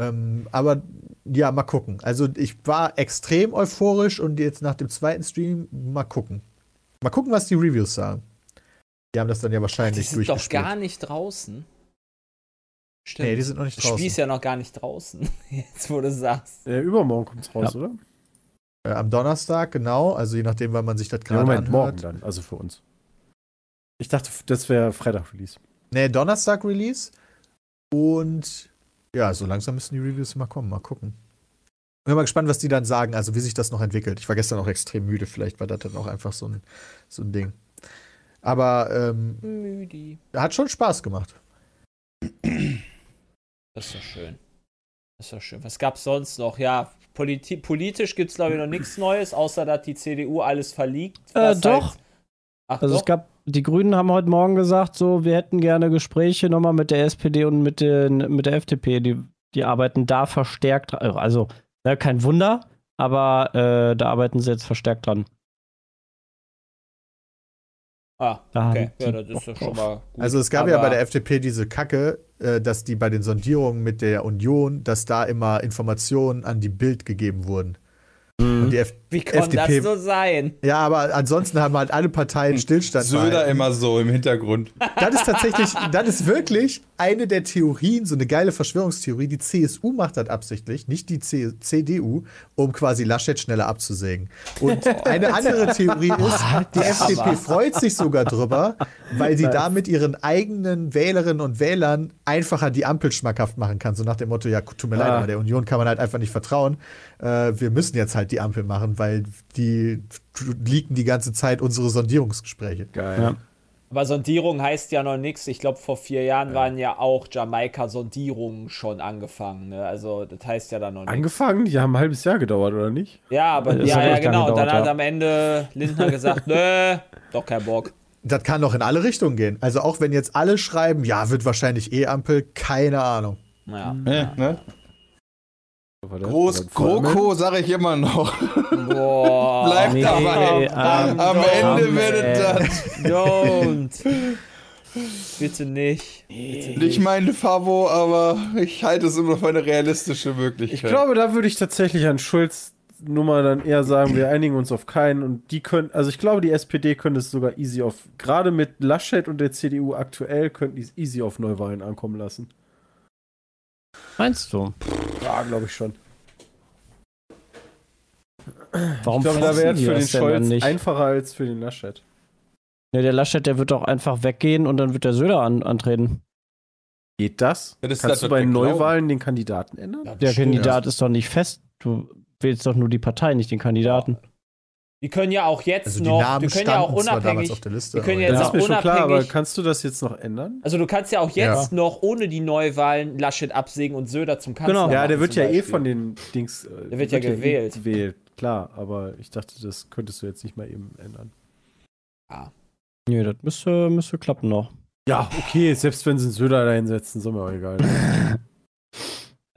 Ähm, aber ja, mal gucken. Also ich war extrem euphorisch und jetzt nach dem zweiten Stream mal gucken. Mal gucken, was die Reviews sagen. Die haben das dann ja Die wahrscheinlich sind doch gar nicht draußen. Stimmt. Nee, die sind noch nicht das Spiel draußen. ist ja noch gar nicht draußen. Jetzt, wo du sagst. Äh, übermorgen kommt's raus, Ja. oder? Äh, am Donnerstag, genau. Also je nachdem, wann man sich das Ja, gerade Moment, morgen anhört. dann, also für uns. Ich dachte, das wäre Freitag-Release. Nee, Donnerstag Release. Und ja, so langsam müssen die Reviews mal kommen. Mal gucken. Bin mal gespannt, was die dann sagen, also wie sich das noch entwickelt. Ich war gestern auch extrem müde, vielleicht war das dann auch einfach so ein, so ein Ding. Aber ähm, Müdi. hat schon Spaß gemacht. Das ist doch schön. Das ist doch schön. Was gab's sonst noch? Ja, politi politisch gibt's glaube ich noch nichts Neues, außer dass die CDU alles verliegt. Äh, doch. Halt Ach Also doch. es gab die Grünen haben heute Morgen gesagt, so, wir hätten gerne Gespräche nochmal mit der SPD und mit, den, mit der FDP. Die, die arbeiten da verstärkt dran. Also, ne, kein Wunder, aber äh, da arbeiten sie jetzt verstärkt dran. Ah, okay. Ja, das ist ja Bock schon mal gut. Also es gab ja Aber- bei der FDP diese Kacke, äh, dass die bei den Sondierungen mit der Union, dass da immer Informationen an die Bild gegeben wurden. Und die F Wie kann FDP das so sein? ja, aber ansonsten haben halt alle Parteien Stillstand. Söder immer so im Hintergrund. Das ist tatsächlich, das ist wirklich eine der Theorien, so eine geile Verschwörungstheorie. Die CSU macht das absichtlich, nicht die C CDU, um quasi Laschet schneller abzusägen. Und eine andere Theorie ist, die FDP freut sich sogar drüber, weil sie damit ihren eigenen Wählerinnen und Wählern einfacher die Ampel schmackhaft machen kann. So nach dem Motto, ja, tut mir leid, Ah. aber der Union kann man halt einfach nicht vertrauen. Äh, wir müssen jetzt halt die Ampel machen, weil die leaken die ganze Zeit unsere Sondierungsgespräche. Geil. Ja. Aber Sondierung heißt ja noch nichts. Ich glaube, vor vier Jahren waren ja auch Jamaika-Sondierungen schon angefangen. Ne? Also, das heißt ja dann noch nichts. Angefangen? Die haben ein halbes Jahr gedauert, oder nicht? Ja, aber Das ja, ja, genau. Und dann gedauert, hat ja. am Ende Lindner gesagt, nö, doch kein Bock. Das kann doch in alle Richtungen gehen. Also auch wenn jetzt alle schreiben, ja, wird wahrscheinlich eh Ampel, keine Ahnung. Ja. Ja, ne? Groß? GroKo sage ich immer noch. Boah. Bleibt nee, dabei. ähm, Am Ende werdet das Don't. Bitte nicht. nicht meine Favo, aber ich halte es immer für eine realistische Möglichkeit. Ich glaube, da würde ich tatsächlich an Schulz Nummer dann eher sagen, wir einigen uns auf keinen und die können, also ich glaube, die SPD könnte es sogar easy auf, gerade mit Laschet und der CDU aktuell, könnten die es easy auf Neuwahlen ankommen lassen. Meinst du? Ja, glaube ich schon. Warum Ich glaube, da wäre für den das Scholz nicht? einfacher als für den Laschet. Ne, der Laschet, der wird doch einfach weggehen und dann wird der Söder an, antreten. Geht das? Ja, das Kannst ist du das, bei. Neuwahlen den Kandidaten ändern? Ja, Der. Kandidat ist doch nicht fest. Du wählst doch nur die Partei, nicht den Kandidaten. Die können ja auch jetzt Also die noch, Namen die können ja auch unabhängig, auf der Liste. die können aber jetzt Das auch ist mir schon klar, aber kannst du das jetzt noch ändern? also du kannst ja auch jetzt Ja. noch ohne die Neuwahlen Laschet absägen und Söder zum Kanzler Genau. Ja, der wird ja eh Beispiel. von den Dings. äh, Der wird ja gewählt. Eh gewählt, klar, aber ich dachte, das könntest du jetzt nicht mal eben ändern. Nee, das müsste, müsste klappen noch. Ja, okay, selbst wenn sie einen Söder da hinsetzen, ist mir auch egal.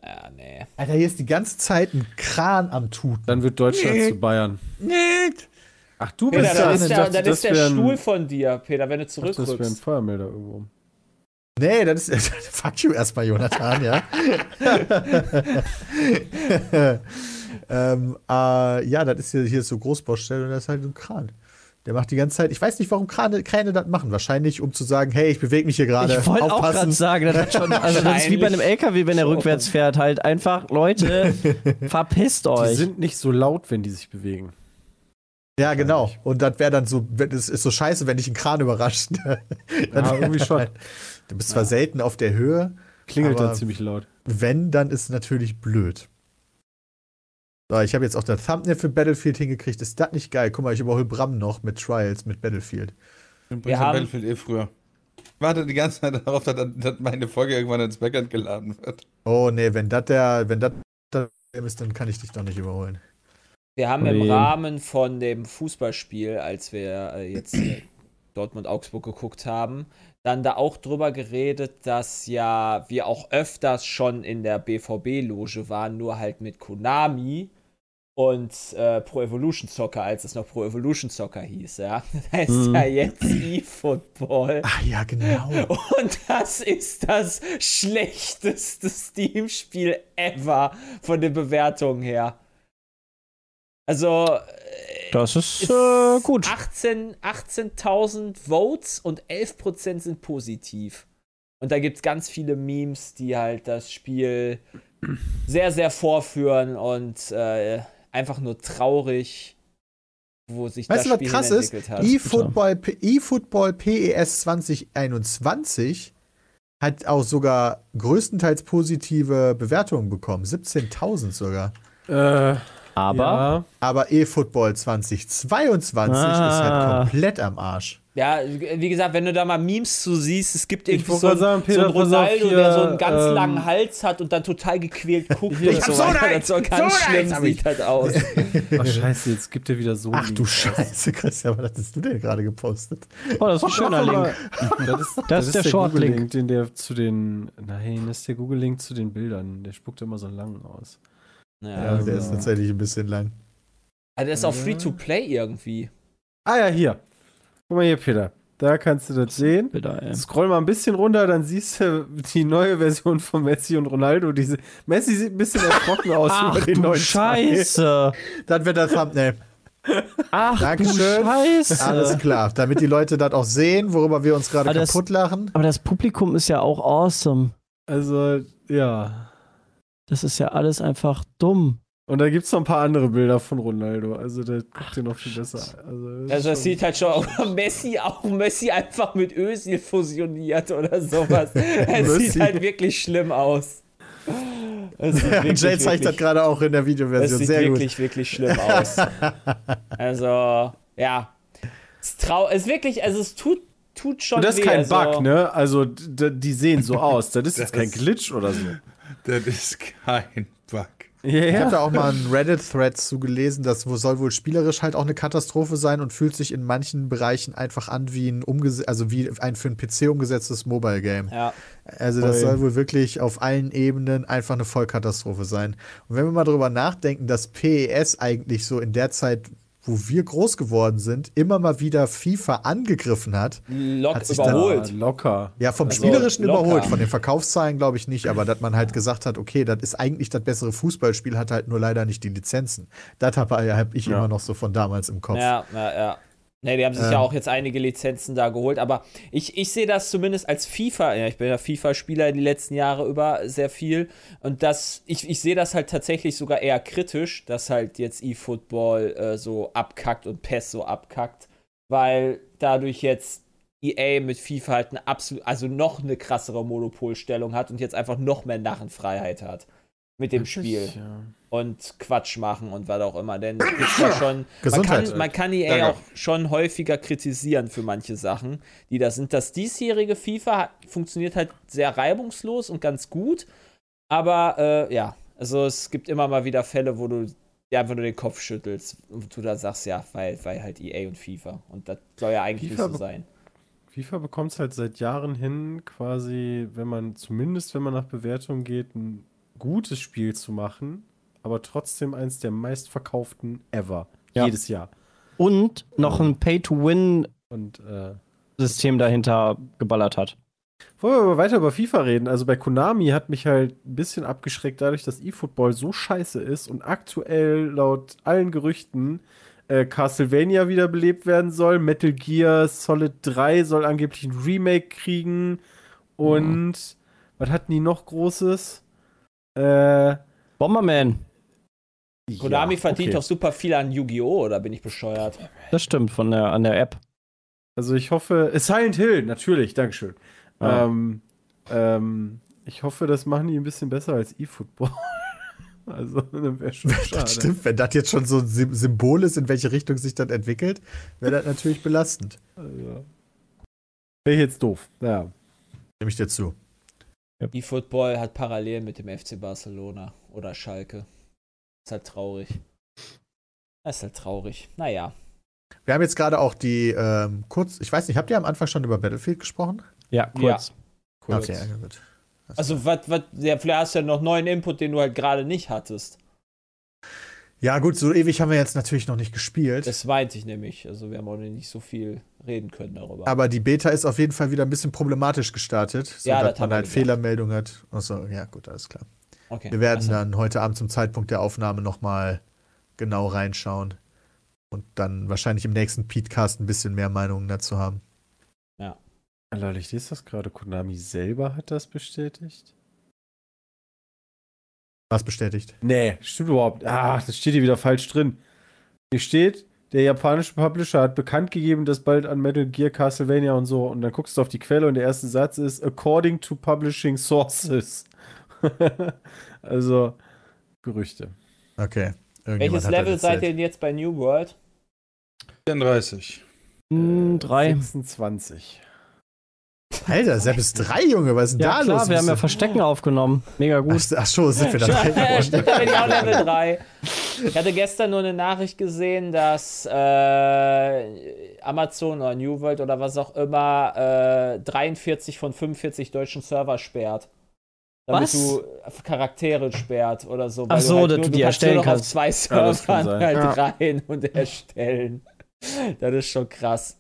Ja, nee. Alter, hier ist die ganze Zeit ein Kran am Tuten. Dann wird Deutschland zu Bayern. Nicht. Ach, du Peter, bist dann das. ist der, dachte, dann das ist der ein- Stuhl von dir, Peter, wenn du dachte, Das wäre ein zurückrückst. Feuermelder irgendwo. Nee, das ist. Fuck you erstmal, Jonathan, ja. ähm, äh, ja, das ist hier, hier ist so Großbaustelle und das ist halt so ein Kran. Der macht die ganze Zeit. Ich weiß nicht, warum Krane, Kräne das machen. Wahrscheinlich, um zu sagen, hey, ich bewege mich hier gerade. Ich wollte auch gerade Aufpassen. sagen, das, hat schon, also das ist wie bei einem LKW, wenn er rückwärts fährt. Halt einfach, Leute, verpisst Die euch. sind nicht so laut, wenn die sich bewegen. Ja, genau. Und das wäre dann so, das ist so scheiße, wenn dich ein Kran überrascht. Dann Ja, irgendwie schon. Du bist zwar selten auf der Höhe, Klingelt Aber- dann ziemlich laut. wenn, dann ist es natürlich blöd. So, ich habe jetzt auch das Thumbnail für Battlefield hingekriegt. Ist das nicht geil? Guck mal, ich überhole Bram noch mit Trials, mit Battlefield. Ich Wir haben- Battlefield eh früher. Ich warte die ganze Zeit darauf, dass, dass meine Folge irgendwann ins Backend geladen wird. Oh nee, wenn das der, wenn das ist, dann kann ich dich doch nicht überholen. Wir haben im. Rahmen von dem Fußballspiel, als wir äh, jetzt Dortmund-Augsburg geguckt haben, dann da auch drüber geredet, dass ja wir auch öfters schon in der BVB-Loge waren, nur halt mit Konami und äh, Pro Evolution Soccer, als es noch Pro Evolution Soccer hieß, ja. Das heißt Mhm. ja jetzt eFootball. Ach ja, genau. Und das ist das schlechteste Steam-Spiel ever von den Bewertungen her. Also, äh, Das ist ist äh, gut. 18 18.000 Votes und 11% sind positiv. Und da gibt es ganz viele Memes, die halt das Spiel sehr, sehr vorführen und äh, einfach nur traurig, wo sich Weißt das du, was Spiel krass ist? entwickelt hat. eFootball eFootball PES 2021 hat auch sogar größtenteils positive Bewertungen bekommen. 17.000 sogar. Äh, Aber ja. Aber eFootball 2022 ist Ah. halt komplett am Arsch. Ja, wie gesagt, wenn du da mal Memes zu siehst, es gibt irgendwie so, gerade sagen, einen- Peter, so einen Ronaldo, hier, der so einen ganz ähm, langen Hals hat und dann total gequält guckt Ich hab so so weiter. einen, Das so ganz so schlimm sieht halt aus. Ach, scheiße, jetzt gibt er wieder so Ach du. Scheiße, Christian, was hast du denn gerade gepostet? Oh, das ist ein schöner Link. Das ist, Das ist der Short-Link. Google-Link, den der zu den. Nein, das ist der Google-Link zu den Bildern. Der spuckt immer so lang aus. Ja. Ja, der genau. ist tatsächlich ein bisschen lang. Also der ist auch free to play irgendwie. Ah ja, hier. Guck mal hier, Peter. Da kannst du das sehen. Bilder, ey. Scroll mal ein bisschen runter, dann siehst du die neue Version von Messi und Ronaldo. Diese Messi sieht ein bisschen erschrocken aus Ach über den du neuen Scheiße. Dann wird das Thumbnail. Ach Dankeschön. du Scheiße. Alles klar, damit die Leute das auch sehen, worüber wir uns gerade kaputt lachen. Aber das Publikum ist ja auch awesome. Also, ja. Das ist ja alles einfach dumm. Und da gibt es noch ein paar andere Bilder von Ronaldo. Also, der guckt dir noch viel besser. Also, das Also es schon- sieht halt schon auch Messi, auch Messi einfach mit Özil fusioniert oder sowas. Es sieht halt wirklich schlimm aus. Es sieht wirklich, Jay zeigt das gerade auch in der Es Videoversion. sieht Sehr gut. wirklich, wirklich schlimm aus. Also, ja. Es trau es ist wirklich, also es tut, tut schon Und das ist weh. kein also, Bug, ne? Also, die sehen so aus. Das ist jetzt Das- kein Glitch oder so. Das ist kein Bug. Ja, Ich habe da auch mal einen Reddit-Thread zu gelesen, das wo- soll wohl spielerisch halt auch eine Katastrophe sein und fühlt sich in manchen Bereichen einfach an wie ein umgese also wie ein für einen PC umgesetztes Mobile-Game. Ja. Also das soll wohl wirklich auf allen Ebenen einfach eine Vollkatastrophe sein. Und wenn wir mal drüber nachdenken, dass PES eigentlich so in der Zeit, wo wir groß geworden sind, immer mal wieder FIFA angegriffen hat. Lock Hat sich dann- überholt. Ja, locker. Ja, vom Also Spielerischen locker. überholt, von den Verkaufszahlen glaube ich nicht, aber dass man halt gesagt hat, okay, das ist eigentlich das bessere Fußballspiel, hat halt nur leider nicht die Lizenzen. Das habe hab ich Ja. immer noch so von damals im Kopf. Ja, ja, ja. Ne, die haben sich Ähm. ja auch jetzt einige Lizenzen da geholt, aber ich, ich sehe das zumindest als FIFA, ja, ich bin ja FIFA-Spieler die letzten Jahre über sehr viel und das, ich, ich sehe das halt tatsächlich sogar eher kritisch, dass halt jetzt eFootball äh, so abkackt und PES so abkackt, weil dadurch jetzt EA mit FIFA halt eine absolut, also noch eine krassere Monopolstellung hat und jetzt einfach noch mehr Narrenfreiheit hat mit dem Spiel Ja. und Quatsch machen und was auch immer. Denn da schon, man kann, man kann EA Danke. auch schon häufiger kritisieren für manche Sachen, die da sind. Das diesjährige FIFA hat, funktioniert halt sehr reibungslos und ganz gut. Aber äh, ja, also es gibt immer mal wieder Fälle, wo du dir einfach nur den Kopf schüttelst und du da sagst, ja, weil, weil halt EA und FIFA. Und das soll ja eigentlich FIFA nicht so sein. FIFA bekommt es halt seit Jahren hin, quasi, wenn man, zumindest wenn man nach Bewertung geht, ein gutes Spiel zu machen, aber trotzdem eins der meistverkauften ever. Ja. Jedes Jahr. Und noch ein Pay-to-Win-System Und äh, dahinter geballert hat. wollen wir aber weiter über FIFA reden. Also bei Konami hat mich halt ein bisschen abgeschreckt, dadurch, dass eFootball so scheiße ist und aktuell laut allen Gerüchten äh, Castlevania wiederbelebt werden soll. Metal Gear Solid 3 soll angeblich ein Remake kriegen. Und was hatten die noch Großes? Äh, Bomberman, Konami ja, verdient okay. doch super viel an Yu-Gi-Oh! oder bin ich bescheuert? das stimmt, von der, an der App. Also ich hoffe, äh, Silent Hill, natürlich, Dankeschön. Ja. Ähm, ähm, ich hoffe, das machen die ein bisschen besser als eFootball. also, dann wäre schon schade. Das stimmt, wenn das jetzt schon so ein Sym- Symbol ist, in welche Richtung sich das entwickelt, wäre das natürlich belastend. Also, wäre ich jetzt doof. Ja. Nehme ich dir zu. eFootball hat Parallelen mit dem FC Barcelona oder Schalke. Ist halt traurig. Das ist halt traurig. Naja. Wir haben jetzt gerade auch die, ähm, kurz, ich weiß nicht, habt ihr am Anfang schon über Battlefield gesprochen? Ja, kurz. Okay, ja, gut. Also, was, was, ja, vielleicht hast du ja noch neuen Input, den du halt gerade nicht hattest. Ja, gut, so ewig haben wir jetzt natürlich noch nicht gespielt. Das meinte ich nämlich. Also, wir haben auch nicht so viel reden können darüber. aber die Beta ist auf jeden Fall wieder ein bisschen problematisch gestartet, so Ja, dass das haben man halt gesagt. Fehlermeldungen hat. Achso, ja, gut, alles klar. okay. Wir werden Also, dann heute Abend zum Zeitpunkt der Aufnahme nochmal genau reinschauen und dann wahrscheinlich im nächsten Petecast ein bisschen mehr Meinungen dazu haben. Alter, ich lese das gerade. Konami selber hat das bestätigt? Was bestätigt? Nee, stimmt überhaupt. Ah, das steht hier wieder falsch drin. Hier steht, der japanische Publisher hat bekannt gegeben, dass bald an Metal Gear Castlevania und so. Und dann guckst du auf die Quelle und der erste Satz ist according to publishing sources. also Gerüchte. Okay. Welches Level seid ihr denn jetzt bei New World? 34. Hm, drei. 26. Alter, Sepp ist drei, Junge, was ist denn Ja, da klar, los? wir haben ja Verstecken aufgenommen. Mega du- gut. Ach, ach so, sind wir da drei Ja, stimmt, da bin ich auch Level 3. Ich hatte gestern nur eine Nachricht gesehen, dass äh, Amazon oder New World oder was auch immer äh, 43 von 45 deutschen Server sperrt. Damit Was? du Charaktere sperrt oder so. Ach so, dass du die kannst erstellen nur noch kannst. auf zwei Ja, kann Servern sein. halt Ja. rein und erstellen. Das ist schon krass.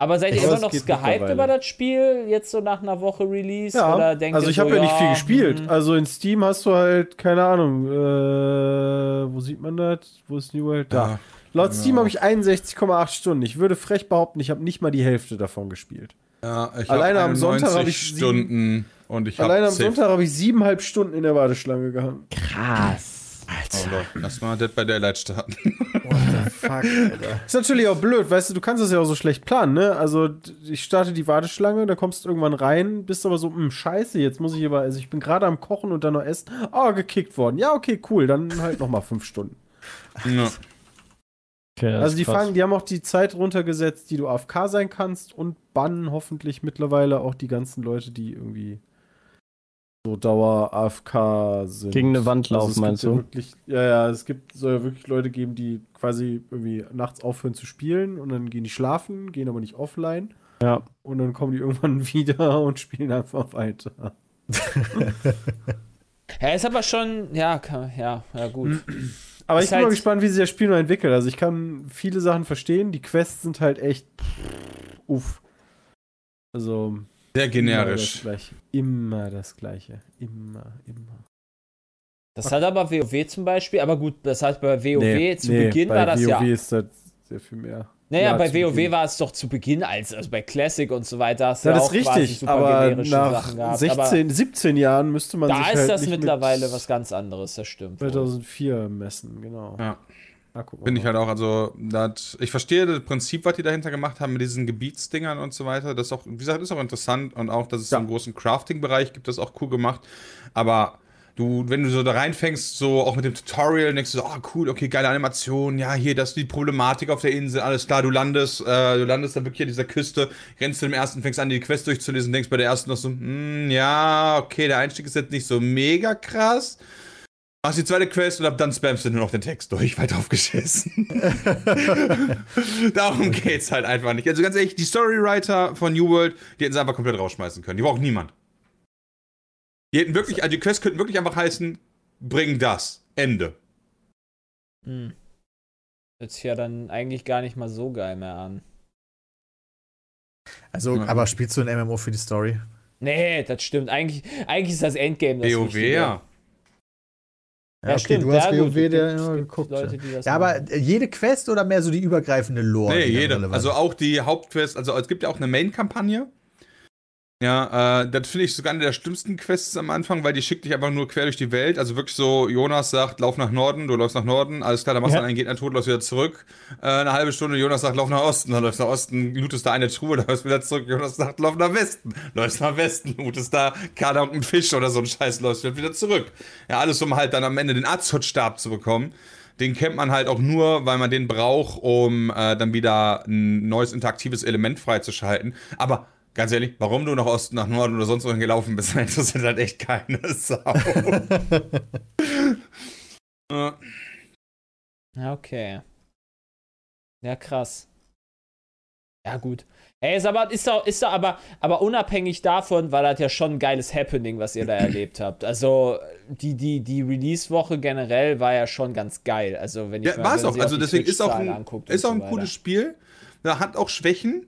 Aber seid ihr immer noch gehypt über das Spiel, jetzt so nach einer Woche Release? Ja, oder denkt also ich so, habe ja nicht viel gespielt. hm, Also in Steam hast du halt, keine Ahnung, äh, wo sieht man das? Wo ist New World? Da. Ja. Laut Steam Ja. habe ich 61,8 Stunden. Ich würde frech behaupten, ich habe nicht mal die Hälfte davon gespielt. Ja, ich Alleine am Sonntag 91 hab ich sieben- Stunden und ich habe Allein am Sonntag habe ich siebeneinhalb Stunden in der Warteschlange gehabt. Krass. Oh Leute, lass mal Dead by Daylight starten. Fuck, Alter. Ist natürlich auch blöd, weißt du, du kannst das ja auch so schlecht planen, ne? Also ich starte die Warteschlange, da kommst du irgendwann rein, bist aber so, hm, scheiße, jetzt muss ich aber, also ich bin gerade am Kochen und dann noch essen. Ah, gekickt worden. Ja, okay, cool, dann halt noch mal fünf Stunden. ja. Okay, Also die fangen, die haben auch die Zeit runtergesetzt, die du AFK sein kannst und bannen hoffentlich mittlerweile auch die ganzen Leute, die irgendwie so Dauer AFK sind. Gegen eine Wand laufen, es gibt meinst ja du? Wirklich, ja, ja, es gibt soll ja wirklich Leute geben, die quasi irgendwie nachts aufhören zu spielen und dann gehen die schlafen, gehen aber nicht offline Ja. und dann kommen die irgendwann wieder und spielen einfach weiter. Ja, ist aber schon, ja, ja, ja, gut. Aber Ist ich bin mal halt- gespannt, wie sich das Spiel noch entwickelt. Also ich kann viele Sachen verstehen. Die Quests sind halt echt uff. Also Sehr Immer das generisch. gleiche. Immer das gleiche. Immer, immer. Das hat aber WoW zum Beispiel, aber gut, das heißt bei WoW Nee, zu nee, Beginn bei war das WoW ja. ist das sehr viel mehr. Naja, Ja, bei WoW Beginn. war es doch zu Beginn, als, also bei Classic und so weiter, hast du ja Das auch ist quasi richtig, super aber generische nach Sachen gehabt. 16, 17 Jahren müsste man aber sich da ist halt das nicht mittlerweile mit was ganz anderes, das stimmt. wohl. 2004 messen, genau. Ja. Ah. Bin ich halt auch, also, das, ich verstehe das Prinzip, was die dahinter gemacht haben mit diesen Gebietsdingern und so weiter. Das ist auch, wie gesagt, ist auch interessant und auch, dass es so Ja. einen großen Crafting-Bereich gibt, das ist auch cool gemacht. Aber du, wenn du so da reinfängst, so auch mit dem Tutorial, denkst du so, ah, cool, okay, geile Animation, ja, hier, das ist die Problematik auf der Insel, alles klar, du landest, äh, du landest dann wirklich an dieser Küste, rennst zu dem ersten, fängst an, die Quest durchzulesen, denkst bei der ersten noch so, hm, ja, okay, der Einstieg ist jetzt nicht so mega krass. Machst die zweite Quest und ab dann spammst du nur noch den Text durch, weil drauf geschissen. Darum geht's halt einfach nicht. Also ganz ehrlich, die Storywriter von New World, die hätten sie einfach komplett rausschmeißen können. Die braucht niemand. Die hätten wirklich, also die Quests könnten wirklich einfach heißen, bring das. Ende. Hm. Hört sich ja dann eigentlich gar nicht mal so geil mehr an. Also, Ja. aber spielst du ein MMO für die Story? Nee, das stimmt. Eigentlich, eigentlich ist das Endgame das WoW, Wichtige. Ja. Ja, stimmt. du hast ja, WoW gibt- immer geguckt. Leute, ja, aber machen. äh, jede Quest oder mehr so die übergreifende Lore? Nee, jede. Also auch die Hauptquest, also es gibt ja auch eine Main-Kampagne. Ja, äh, das finde ich sogar eine der schlimmsten Quests am Anfang, weil die schickt dich einfach nur quer durch die Welt. Also wirklich so, Jonas sagt, lauf nach Norden, du läufst nach Norden, alles klar, dann machst du Ja. einen Gegner tot, läufst wieder zurück. Äh, eine halbe Stunde, Jonas sagt, lauf nach Osten, dann läufst du nach Osten, lootest da eine Truhe, läufst wieder zurück, Jonas sagt, lauf nach Westen, läufst nach Westen, lootest da, keine Ahnung, einen Fisch oder so ein Scheiß, läufst wieder zurück. Ja, alles um halt dann am Ende den Azot-Stab zu bekommen. Den kennt man halt auch nur, weil man den braucht, um äh, dann wieder ein neues interaktives Element freizuschalten. Aber ganz ehrlich, warum du nach Osten, nach Norden oder sonst wohin gelaufen bist, interessiert halt echt keine Sau. Ja, okay. Ja, krass. Ja, gut. Ey, ist aber, ist doch, ist doch aber, aber unabhängig davon war das ja schon ein geiles Happening, was ihr da erlebt habt. Also, die, die, die Release-Woche generell war ja schon ganz geil. Also, wenn ich ja, war es auch. Also deswegen ist auch ein, anguckt ist auch ein so cooles. Spiel. Da hat auch Schwächen.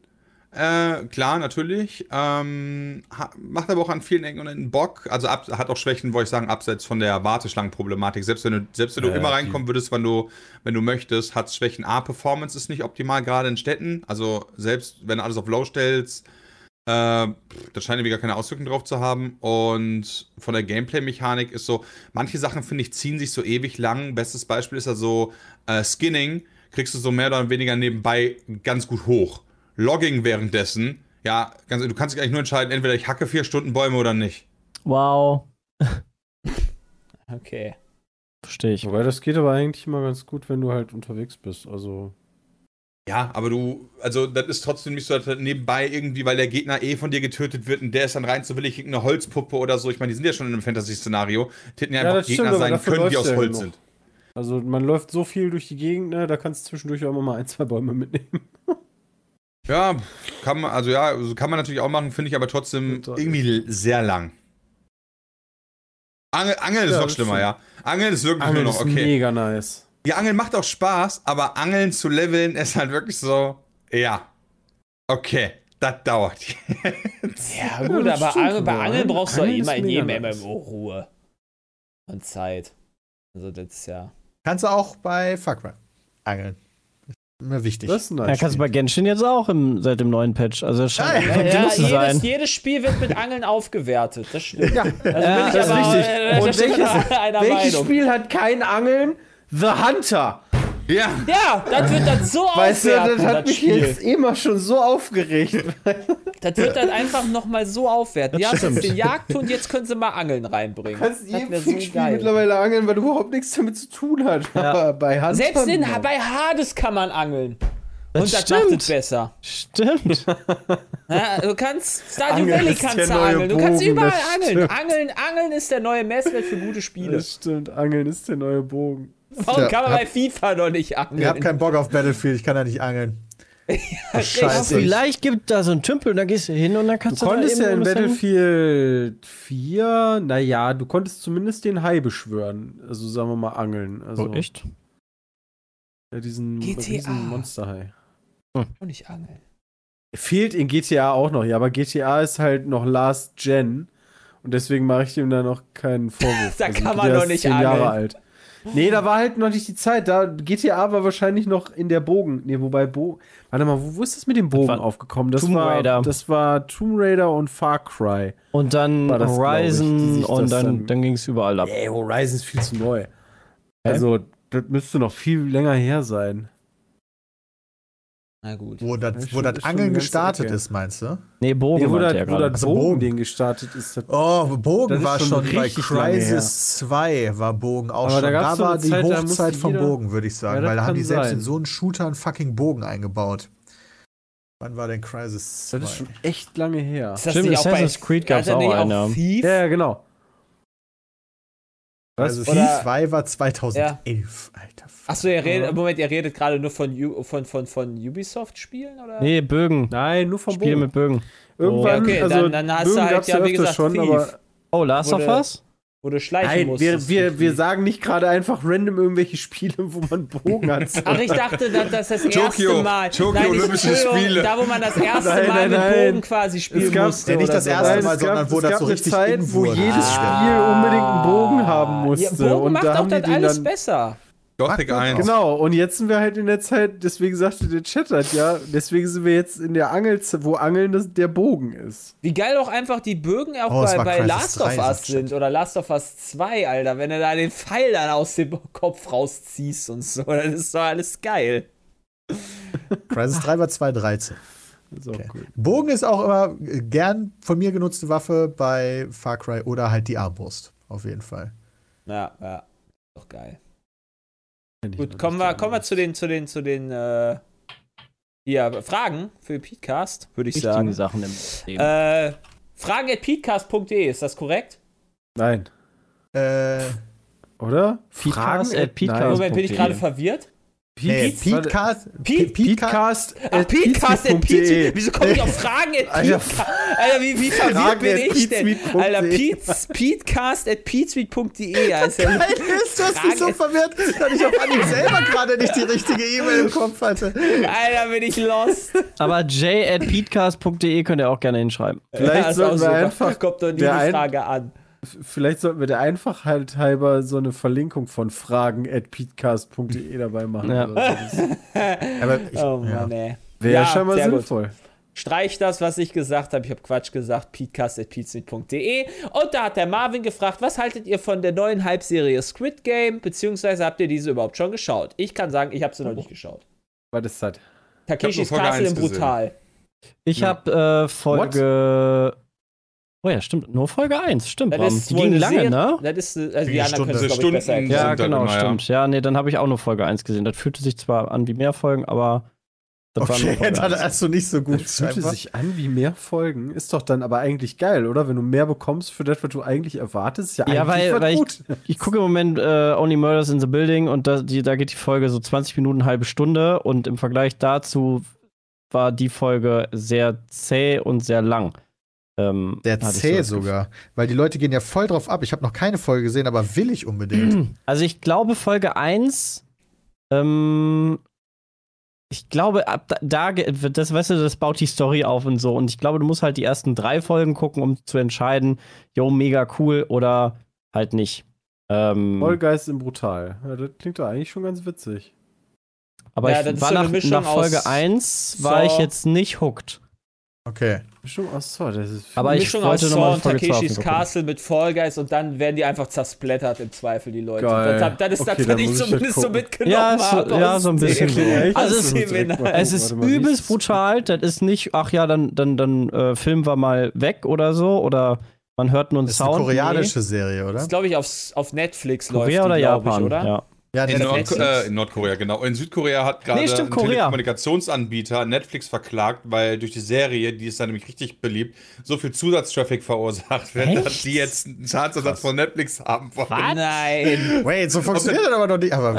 Äh, klar, natürlich. Ähm, macht aber auch an vielen Ecken und Enden Bock. Also ab, hat auch Schwächen, wollte ich sagen, abseits von der Warteschlangenproblematik. Selbst wenn du, selbst wenn du Ja, immer reinkommen würdest, wenn du, wenn du möchtest, hat es Schwächen. A, Performance ist nicht optimal, gerade in Städten. Also selbst wenn du alles auf Low stellst, äh, da scheint irgendwie gar keine Auswirkungen drauf zu haben. Und von der Gameplay-Mechanik ist so, manche Sachen, finde ich, ziehen sich so ewig lang. Bestes Beispiel ist ja so, äh, Skinning kriegst du so mehr oder weniger nebenbei ganz gut hoch. Logging währenddessen, ja, ganz, du kannst dich eigentlich nur entscheiden, entweder ich hacke vier Stunden Bäume oder nicht. Wow. Okay. Verstehe ich. Wobei das geht aber eigentlich immer ganz gut, wenn du halt unterwegs bist. Also Ja, aber du, also das ist trotzdem nicht so dass nebenbei irgendwie, weil der Gegner eh von dir getötet wird und der ist dann rein so willig irgendeine Holzpuppe oder so. Ich meine, die sind ja schon in einem Fantasy-Szenario. Hätten ja Ja, einfach stimmt, Gegner sein können, die aus ja Holz noch. sind. Also man läuft so viel durch die Gegend, ne, da kannst du zwischendurch auch immer mal ein, zwei Bäume mitnehmen. Ja, kann man, also ja, also kann man natürlich auch machen, finde ich aber trotzdem irgendwie sehr lang. Angel, Angeln ist Ja, noch das schlimmer, ja. Angeln ist wirklich Angeln nur noch ist okay. mega nice. Ja, Angeln macht auch Spaß, aber Angeln zu leveln ist halt wirklich so, ja. Okay, das dauert jetzt. Ja, Ja, gut, das aber stimmt Angel, bei. Angeln brauchst du Angeln immer ist in jedem nice. MMO Ruhe. Und Zeit. Also, das ist ja. Kannst du auch bei Far Cry angeln. Immer wichtig. Das ist ein nice. Ja, kannst du bei Genshin jetzt auch im, seit dem neuen Patch. Also das scheint Ja, ja, Ja, zu jedes, sein. jedes Spiel wird mit Angeln aufgewertet. Das stimmt. Ja, Also bin Ja, ich das ist aber, richtig. äh, Und welches, welches. Spiel hat kein Angeln? The Hunter. Ja, Ja, das wird dann so Weißt du, das hat das mich Spiel. jetzt immer schon so aufgeregt. Das wird dann einfach nochmal so aufwerten. Das haben jetzt stimmt. den Jagdhund, jetzt können sie mal Angeln reinbringen. Du kannst wäre so Fickspiel geil. mittlerweile angeln, weil überhaupt nichts damit zu tun hat. Aber bei Hunter. Selbst in, bei Hades kann man angeln. Das Und das stimmt. macht es besser. Stimmt. Ja, du kannst Stardew Angeln Valley ist kannst der du neue angeln. Du kannst überall angeln. stimmt. Angeln. Angeln ist der neue Messwert für gute Spiele. Das stimmt, Angeln ist der neue Bogen. Warum Ja, kann man hab- bei FIFA noch nicht angeln? Ihr habt keinen Bock auf Battlefield, ich kann da nicht angeln. Oh, Ja, Scheiße. vielleicht gibt da so einen Tümpel und dann gehst du hin und dann Du kannst du, konntest da ja in Battlefield 4, naja, du konntest zumindest den Hai beschwören. Also sagen wir mal angeln. Also Oh, echt? Ja, diesen, GTA. diesen Monsterhai. Und nicht angeln. Fehlt in GTA auch noch, ja, aber GTA ist halt noch Last Gen. Und deswegen mache ich dem da noch keinen Vorwurf. Da Also kann man GTA noch ist nicht 10 angeln. Jahre alt. Nee, da war halt noch nicht die Zeit. Da GTA war wahrscheinlich noch in der Bogen. Nee, wobei Bogen. Warte mal, wo, wo ist das mit dem Bogen war aufgekommen? Das Tomb war Raider. das war Tomb Raider und Far Cry. Und dann das, ich, Horizon sich und das dann, dann- dann ging es überall ab. Ey, Horizon ist viel zu neu. Also, das müsste noch viel länger her sein. Na gut. Wo Ja, das, wo das Angeln eine gestartet Ecke. ist, meinst du? Nee, Bogen Nee, wo das, er wo das Also Bogen, gestartet ist. Das Oh, Bogen Das ist war schon schon bei Crisis 2 war Bogen auch Aber schon. da Da, war eine die Zeit, da musste Hochzeit vom jeder- Bogen, würde ich sagen. Ja, weil da haben die selbst sein. in so einen Shooter einen fucking Bogen eingebaut. Wann war denn Crisis 2? das ist schon echt lange her. Ist das Stimmt, auch Assassin's Creed hat er nicht auch einen, ja. Thief? Ja, ja, genau. Crisis Oder- 2 war 2011, Alter. Achso, ihr redet, Moment, ihr redet gerade nur von, U- von, von, von Ubisoft-Spielen? oder? Nee, Bögen. Nein, nur vom Spiele Bogen. mit Bögen. Irgendwann, Ja, okay, also dann- dann hast Bögen du halt ja, wie gesagt, Thief. aber Oh, Last of Us? Wo du schleichen nein, musstest. wir, wir, wir sagen nicht gerade einfach random irgendwelche Spiele, wo man Bogen hat. Ach, ich dachte, dass das das erste Tokio, Mal. Tokio nein, nicht- Olympische Spiele. Da, wo man das erste Nein, Mal nein, mit. Bogen quasi spielen Es gab- musste. Ja, nicht das erste Nein, Mal, es gab, sondern wo es das gab so eine richtig Zeit, wo jedes Ah. Spiel unbedingt einen Bogen haben musste. Ja, Bogen und macht da das den alles dann, besser. Gothic Mag 1. Genau, und jetzt sind wir halt in der Zeit, deswegen sagte der Chat halt, ja, deswegen sind wir jetzt in der Angelzeit, wo Angeln das, der Bogen ist. Wie geil auch einfach die Bögen auch Oh, bei, bei Crisis Last of 3, Us sind oder Last of Us 2, Alter, wenn du da den Pfeil dann aus dem Kopf rausziehst und so, das ist doch alles geil. Crisis 3 war 2013. Das ist auch Okay. cool. Bogen ist auch immer gern von mir genutzte Waffe bei Far Cry oder halt die Armbrust. Auf jeden Fall. Ja, ja. Doch geil. Gut, kommen wir, kommen wir zu den, zu den, zu den, äh, hier, Fragen für den Podcast, würde ich Wichtigen sagen. Sachen im Leben. Äh, fragen at peatcast.de, ist das korrekt? Nein, Äh, oder? Fragen at. Nein. Moment, bin ich gerade verwirrt? Petecast. Petecast. Peatcast Ach, Peatcast at. Pete. Wieso komme ich auf Fragen at Alter, Peatcast? Alter, wie, wie verwirrt Fragen bin ich denn? Alter, Pete's, Peatcast at peatsmeet.de. Also, Geil ist, du hast mich so verwirrt, dass ich auf Anhieb selber gerade nicht die richtige E-Mail im Kopf hatte. Alter, bin ich lost. Aber j at peatcast.de könnt ihr auch gerne hinschreiben. Vielleicht ist sollten wir einfach Kommt doch nie die Frage an. Vielleicht sollten wir der Einfachheit halber so eine Verlinkung von Fragen at peatcast.de dabei machen. Ja. Oder so. Das Aber ich, Oh ja. Mann, ey. Wäre Ja, schon mal sehr gut. sinnvoll. Streich das, was ich gesagt habe. Ich habe Quatsch gesagt. peatcast.peatsmeet.de. Und da hat der Marvin gefragt, was haltet ihr von der neuen Halbserie Squid Game? Beziehungsweise habt ihr diese überhaupt schon geschaut? Ich kann sagen, ich habe sie noch nicht geschaut. Was ist das? Takeshis Castle 1 in Brutal. Ich Ja. habe äh, Folge. Oh ja, stimmt. Nur Folge 1, stimmt. Das ist Die ging lange, ne? Das ist, also Wie die anderen Stunde- können es, glaube ich, Stunden- besser erklären. Ja, genau, immer, ja. stimmt. Ja, nee, dann habe ich auch nur Folge 1 gesehen. Das fühlte sich zwar an wie mehr Folgen, aber Das war Okay, nur Folge dann hast du nicht so gut. Das fühlte sich an wie mehr Folgen. Ist doch dann aber eigentlich geil, oder? Wenn du mehr bekommst für das, was du eigentlich erwartest, ist ja, Ja, eigentlich weil, weil gut. ich, ich gucke im Moment äh, Only Murders in the Building und da, die, da geht die Folge so 20 Minuten, halbe Stunde und im Vergleich dazu war die Folge sehr zäh und sehr lang. Ähm, so zäh Gefühl. sogar. Weil die Leute gehen ja voll drauf ab. Ich habe noch keine Folge gesehen, aber will ich unbedingt. Also ich glaube Folge 1, ähm, ich glaube, ab da, da das, weißt du, das baut die Story auf und so. Und ich glaube, du musst halt die ersten drei Folgen gucken, um zu entscheiden, jo, mega cool oder halt nicht. Ähm, Vollgeist im Brutal. Ja, das klingt doch eigentlich schon ganz witzig. aber Ja, ich war so nach, nach Folge aus 1 war ich jetzt nicht hooked. Okay. Bestimmt aus so, das ist Aber ich Mischung aus Saw mal und Takeshis. Castle mit Fall Guys und dann werden die einfach zersplattert im Zweifel, die Leute. Geil. Das, das ist Okay, das, was ich muss ich das zumindest so gucken. mitgenommen Ja, so- habe. ja, aus so ein bisschen so. echt? Also Das es- es ist mal, übelst brutal. Das ist nicht, ach ja, dann, dann, dann äh, filmen wir mal weg oder so. Oder man hört nur einen Das ist eine Sound. koreanische Serie, oder? Das ist, glaube ich, auf, auf Netflix Nee. Korea läuft oder die, glaub Japan, ich, oder? ja. Ja, In, Nord äh, in Nordkorea, genau. In Südkorea hat gerade Nee, ein. Telekommunikationsanbieter Netflix verklagt, weil durch die Serie, die ist dann nämlich richtig beliebt, so viel Zusatztraffic verursacht wird, Echt? dass die jetzt einen Schadensersatz von Netflix haben wollen. Nein. Wait, so funktioniert das aber noch nicht. Aber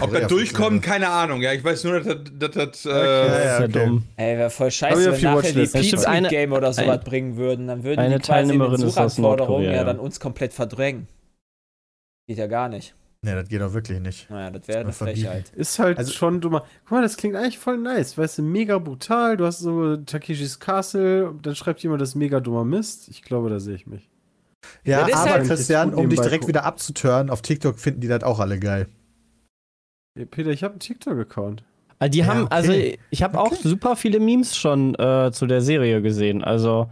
Ob durchkommt, funktioniert keine Ahnung. Ja, ich weiß nur, dass das. das, Okay. äh, Das ist ja okay. dumm. Ey, wäre voll scheiße, wenn die nachher die Pizza Game oder sowas bringen würden. Dann würden eine die quasi Teilnehmerin ist aus Suchanforderungen Nordkorea, ja ja. dann uns komplett verdrängen. Geht ja gar nicht. Nee, das geht doch wirklich nicht. Naja, das wäre eine. Frechheit. Ist halt Also- schon dummer. Guck mal, das klingt eigentlich voll nice. Weißt du, mega brutal. Du hast so Takeshis Castle. Dann schreibt jemand, das ist mega dummer Mist. Ich glaube, da sehe ich mich. Ja, das ist aber halt- Christian, um dich direkt gucken. wieder abzutören, auf TikTok finden die das auch alle geil. Ey, Peter, ich habe einen TikTok-Account. Also die Ja, haben, okay. also ich habe auch super viele Memes schon äh, zu der Serie gesehen. Also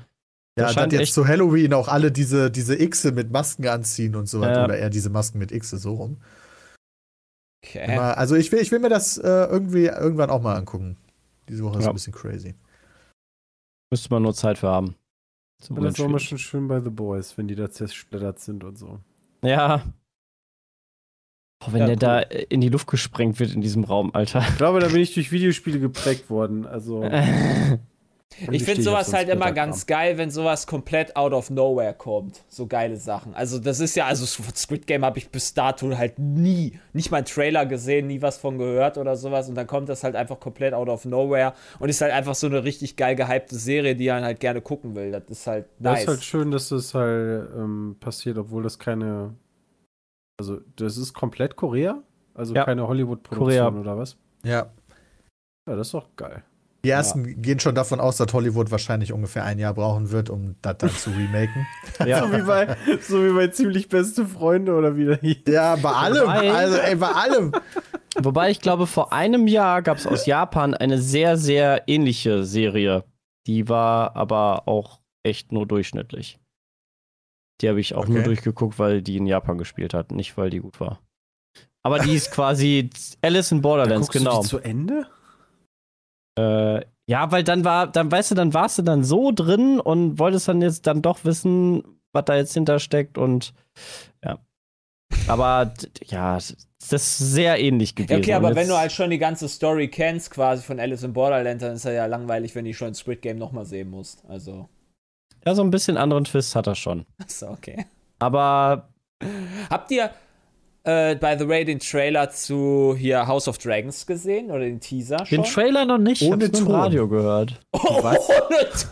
Ja, Das dass scheint jetzt zu Halloween auch alle diese, diese Xe mit Masken anziehen und so weiter. Ja. Oder eher diese Masken mit Xe so rum. Okay. Immer, also ich will, ich will mir das äh, irgendwie irgendwann auch mal angucken. Diese Woche ist Ja. ein bisschen crazy. müsste man nur Zeit für haben. Zum Und das war mal Unentschieden. schon schön bei The Boys, wenn die da zersplittert sind und so. Ja. Boah, wenn Ja, der cool. da in die Luft gesprengt wird in diesem Raum, Alter. Ich glaube, da bin ich durch Videospiele geprägt worden. Also. Ich finde sowas halt immer ganz geil, wenn sowas komplett out of nowhere kommt. So geile Sachen. Also, das ist ja, also Squid Game habe ich bis dato halt nie, nicht mal einen Trailer gesehen, nie was von gehört oder sowas. Und dann kommt das halt einfach komplett out of nowhere und ist halt einfach so eine richtig geil gehypte Serie, die man halt gerne gucken will. Das ist halt Das nice. ist halt schön, dass das halt ähm, passiert, obwohl das keine. Also, das ist komplett Korea? Also Ja. keine Hollywood-Produktion oder was? Ja. Ja, das ist doch geil. Die ersten gehen schon davon aus, dass Hollywood wahrscheinlich ungefähr ein Jahr brauchen wird, um das dann zu remaken. ja. So, wie bei, so wie bei ziemlich beste Freunde oder wie der hieß. ja, bei allem. Wobei- Also, ey, bei allem. Wobei ich glaube, vor einem Jahr gab es aus Japan eine sehr, sehr ähnliche Serie. Die war aber auch echt nur durchschnittlich. Die habe ich auch nur Okay. durchgeguckt, weil die in Japan gespielt hat, nicht weil die gut war. Aber die ist quasi Alice in Borderlands, genau. du die zu Ende? Äh, ja, weil dann war, dann weißt du, dann warst du dann so drin und wolltest dann jetzt dann doch wissen, was da jetzt hintersteckt und ja. Aber ja, das ist sehr ähnlich gewesen. Okay, aber wenn du halt schon die ganze Story kennst, quasi von Alice in Borderland, dann ist er ja langweilig, wenn du schon Squid Game nochmal sehen musst. Also, Ja, so ein bisschen anderen Twist hat er schon. ist okay. Aber Habt ihr, äh, by the way, den Trailer zu hier House of Dragons gesehen oder den Teaser schon? den Trailer noch nicht, Ohne ich hab's nur Ton. Radio gehört. Oh, ohne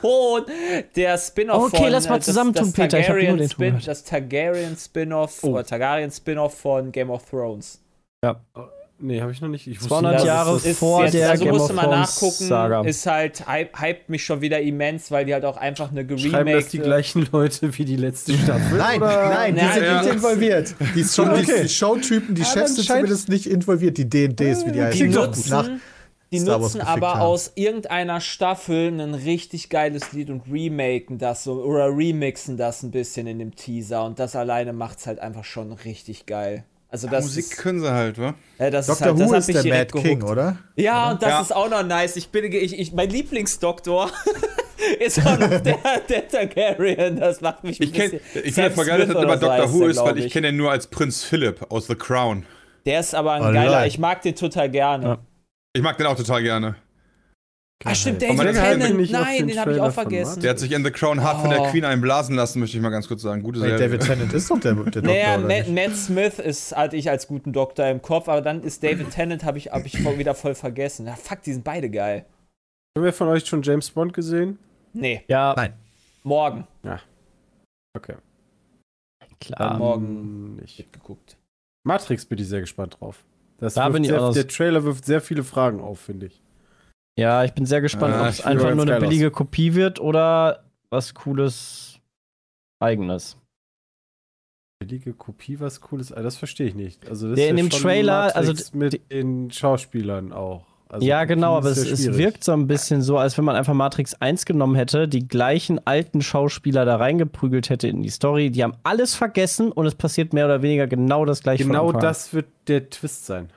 Ton. Der Spin-off Okay, von lass mal äh, das- zusammentun, das Peter, ich hab nur Targaryen den Ton. Das Targaryen Spin-off Oh. oder Targaryen Spin-off von Game of Thrones. Nee, habe ich noch nicht. Ich wusste 200 nicht, Jahre ist vor jetzt, der also Game musst of du mal Thrones nachgucken, Saga. ist halt, hype, hypt mich schon wieder immens, weil die halt auch einfach eine Schreiben das die gleichen Leute wie die letzte Staffel? Nein, oder? nein, die Ja, sind ja. nicht involviert. Die, Show, Okay. die Showtypen, die Ah, Chefs sind zumindest nicht involviert, die D&Ds, wie die heißen. Die doch nach- gut. nutzen, die nutzen aber haben. aus irgendeiner Staffel ein richtig geiles Lied und remaken das so oder remixen das ein bisschen in dem Teaser und das alleine macht's halt einfach schon richtig geil. Also das Musik ist, können sie halt, wa? äh, das ist Dr. halt, das Who hat ist mich der Mad King, gehuckt. oder? Ja, und das Ja. ist auch noch nice. Ich bin, ich, ich, mein Lieblingsdoktor ist auch noch der, der Targaryen. Das macht mich Ich bisschen- ich voll geil, dass das immer so heißt Who ist, weil glaub ich kenne ihn nur als Prinz Philip aus The Crown. Der ist aber ein Alright. geiler. Ich mag den total gerne. Ja. Ich mag den auch total gerne. Ah, stimmt, David der Tennant. Nein, den den habe ich auch von vergessen. Der hat sich in The Crown hart von Oh. der Queen einblasen lassen, möchte ich mal ganz kurz sagen. Gute Serie. David Tennant ist doch der, der Doktor, Naja, oder Matt? Matt Smith ist hatte ich als guten Doktor im Kopf, aber dann ist David Tennant habe ich, hab ich voll, wieder voll vergessen. Ja, fuck, die sind beide geil. Haben wir von euch schon James Bond gesehen? Nee, Ja, Nein. morgen. Okay. klar. morgen. nicht. Geguckt. Matrix bin ich sehr gespannt drauf. Das Da bin ich sehr, auch der Trailer wirft sehr viele Fragen auf, finde ich. Ja, ich bin sehr gespannt, Ah, ob es einfach nur eine geil aus. billige Kopie wird oder was Cooles Eigenes. Billige Kopie, was cooles. Ah, Das verstehe ich nicht. Also das Der ist in ja dem schon Trailer, Matrix also mit den Schauspielern auch. Also ja, genau, aber es, es wirkt so ein bisschen so, als wenn man einfach Matrix 1 genommen hätte, die gleichen alten Schauspieler da reingeprügelt hätte in die Story. Die haben alles vergessen und es passiert mehr oder weniger genau das gleiche. Genau das wird der Twist sein.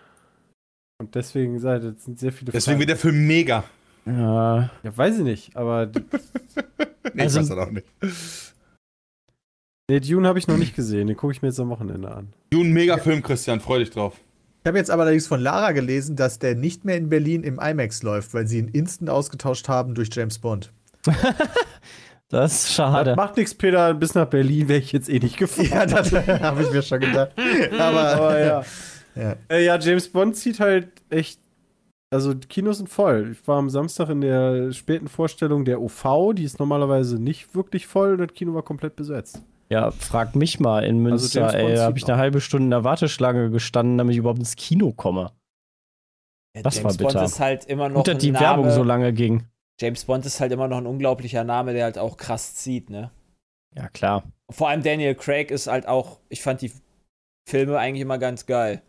Und deswegen sind sehr viele Deswegen wird Fragen. der Film mega. Ja, Ja, weiß ich nicht, aber Nee, Also- ich weiß das auch nicht. nee, Dune habe ich noch nicht gesehen. Den gucke ich mir jetzt am Wochenende an. Du ein mega Film, Christian, freu dich drauf. Ich habe jetzt aber allerdings von Lara gelesen, dass der nicht mehr in Berlin im IMAX läuft, weil sie ihn instant ausgetauscht haben durch James Bond. das ist schade. Macht nichts, Peter. Bis nach Berlin wäre ich jetzt eh nicht gefahren. Ja, das habe ich mir schon gedacht. Aber, Aber ja. Ja. Äh, ja, James Bond zieht halt echt. Also, die Kinos sind voll. Ich war am Samstag in der späten Vorstellung der OV. Die ist normalerweise nicht wirklich voll und das Kino war komplett besetzt. Ja, frag mich mal in Münster, James Bond ey, da habe ich eine halbe Stunde in der Warteschlange gestanden, damit ich überhaupt ins Kino komme. Ja, Das James war bitter. Bond ist halt immer noch Gut, dass ein die Name. Werbung so lange ging. James Bond ist halt immer noch ein unglaublicher Name, der halt auch krass zieht, ne? Ja, klar. Vor allem Daniel Craig ist halt auch, ich fand die Filme eigentlich immer ganz geil.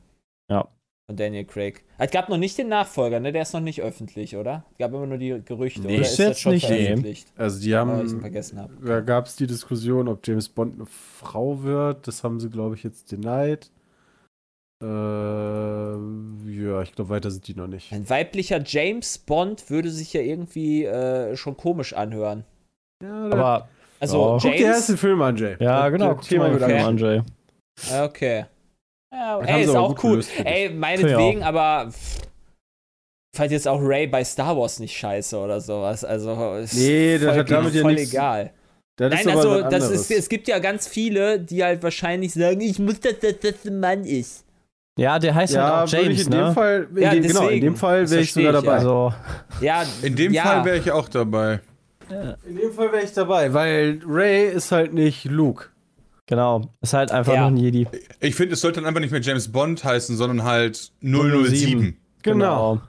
Ja. Von Daniel Craig. Es gab noch nicht den Nachfolger, ne? Der ist noch nicht öffentlich, oder? Es gab immer nur die Gerüchte, Nee, oder? ist das jetzt schon nicht, nee. veröffentlicht? Also, die haben. vergessen habe. Da gab es die Diskussion, ob James Bond eine Frau wird. Das haben sie, glaube ich, jetzt denied. Äh, ja, ich glaube, weiter sind die noch nicht. Ein weiblicher James Bond würde sich ja irgendwie äh, schon komisch anhören. Ja, da- Aber, Also Ja. guck dir erst den James. Film an, Jay. ja, genau, guck dir mal den Film an, Jay. Okay. Ja, ey, ist aber auch gut cool. gelöst. Ey, meinetwegen, aber pff, ich fand jetzt auch Ray bei Star Wars nicht scheiße oder sowas. Also, ist Nee, das voll, hat damit ja voll nichts- egal. Das Nein, ist aber also das ist, es gibt ja ganz viele, die halt wahrscheinlich sagen, ich muss, dass das, das ein Mann ist. Ja, der heißt ja, halt auch James, in dem ne? Fall, in Ja, dem, genau, in dem Fall wäre ich sogar ich, dabei. Also, Ja, In dem ja, Fall wäre ich auch dabei. In dem Fall wäre ich dabei, weil Ray ist halt nicht Luke. Genau. Ist halt einfach Ja. nur ein Jedi. Ich finde, es sollte dann einfach nicht mehr James Bond heißen, sondern halt 007. Genau.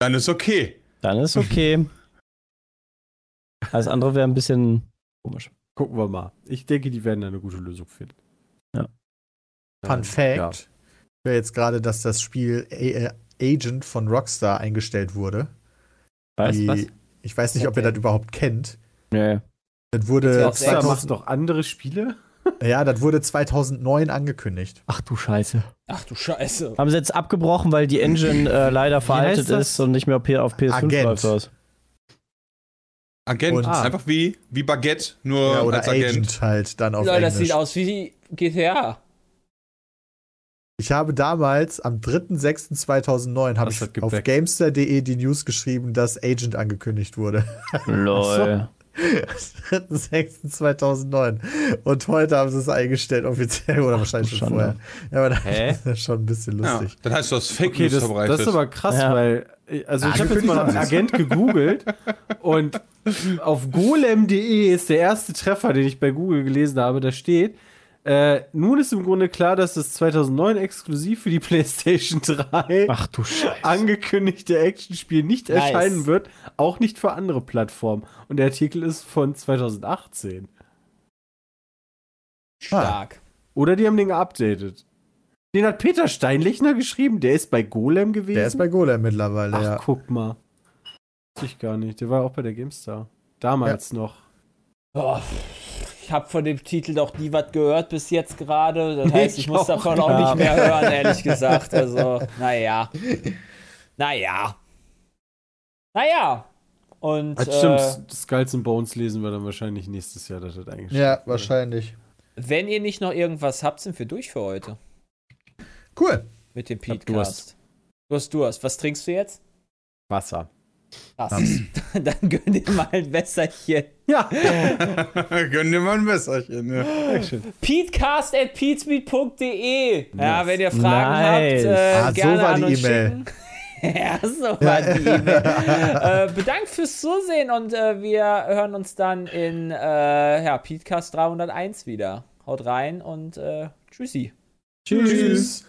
Dann ist okay. Dann ist okay. Alles andere wäre ein bisschen komisch. Gucken wir mal. Ich denke, die werden da eine gute Lösung finden. Ja. Fun Fact: Ja. wäre jetzt gerade, dass das Spiel äh, Agent von Rockstar eingestellt wurde. Weißt Die- du was? Ich weiß nicht, ob ihr das überhaupt kennt. Nee. Das wurde, Rockstar macht 2000, doch andere Spiele? Ja, das wurde 2009 angekündigt. Ach du Scheiße. Ach du Scheiße. Haben sie jetzt abgebrochen, weil die Engine äh, leider veraltet das? ist und nicht mehr auf P- auf PS5 Agent. läuft aus. Agent. Und- Ah. Einfach wie, wie Baguette, nur Ja, oder als Agent. Agent. halt dann auf Leute, das Englisch. sieht aus wie GTA. Ich habe damals am 3.6.2009 habe Das ich auf. Gamester.de die News geschrieben, dass Agent angekündigt wurde. Lol. 3.6.2009. Und heute haben sie es eingestellt, offiziell oder wahrscheinlich schon vorher. Ja, aber das Hä? ist ja schon ein bisschen Ja, lustig. das heißt, du hast Fake Okay, News das, verbreitet. das ist aber krass, Ja. weil, also ich habe jetzt mal sie's. Agent gegoogelt und auf golem.de ist der erste Treffer, den ich bei Google gelesen habe, da steht, äh, nun ist im Grunde klar, dass das 2009 exklusiv für die PlayStation 3 Ach du Scheiße. angekündigte Actionspiel nicht Nice. erscheinen wird, auch nicht für andere Plattformen. Und der Artikel ist von 2018. Stark. Oder die haben den geupdatet. Den hat Peter Steinlechner geschrieben, der ist bei Golem gewesen. Der ist bei Golem mittlerweile, Ach, ja. guck mal. Weiß ich gar nicht. Der war auch bei der GameStar. Damals noch. Oh, ich habe von dem Titel doch nie was gehört bis jetzt gerade. Das heißt, ich, ich muss auch davon auch nicht. nicht mehr hören, ehrlich gesagt. Also, naja. Naja. Naja. Und Das äh, stimmt. Skulls and Bones lesen wir dann wahrscheinlich nächstes Jahr. Das hat eigentlich Ja, wahrscheinlich. wenn ihr nicht noch irgendwas habt, sind wir durch für heute. Cool. Mit dem hab Petecast. Du hast Durst. Was trinkst du jetzt? Wasser. Krass. Dann gönn dir mal ein Wässerchen. Ja, Gönn dir mal ein Messerchen. Ja. Peatcast at peatsmeet.de. Ja, wenn ihr Fragen Nice. habt, äh, Ah, so gerne war an die uns E-Mail. schicken. ja, so war die E-Mail. äh, bedankt fürs Zusehen und äh, wir hören uns dann in äh, ja, Peatcast 301 wieder. Haut rein und äh, tschüssi. Tschüss. Tschüss.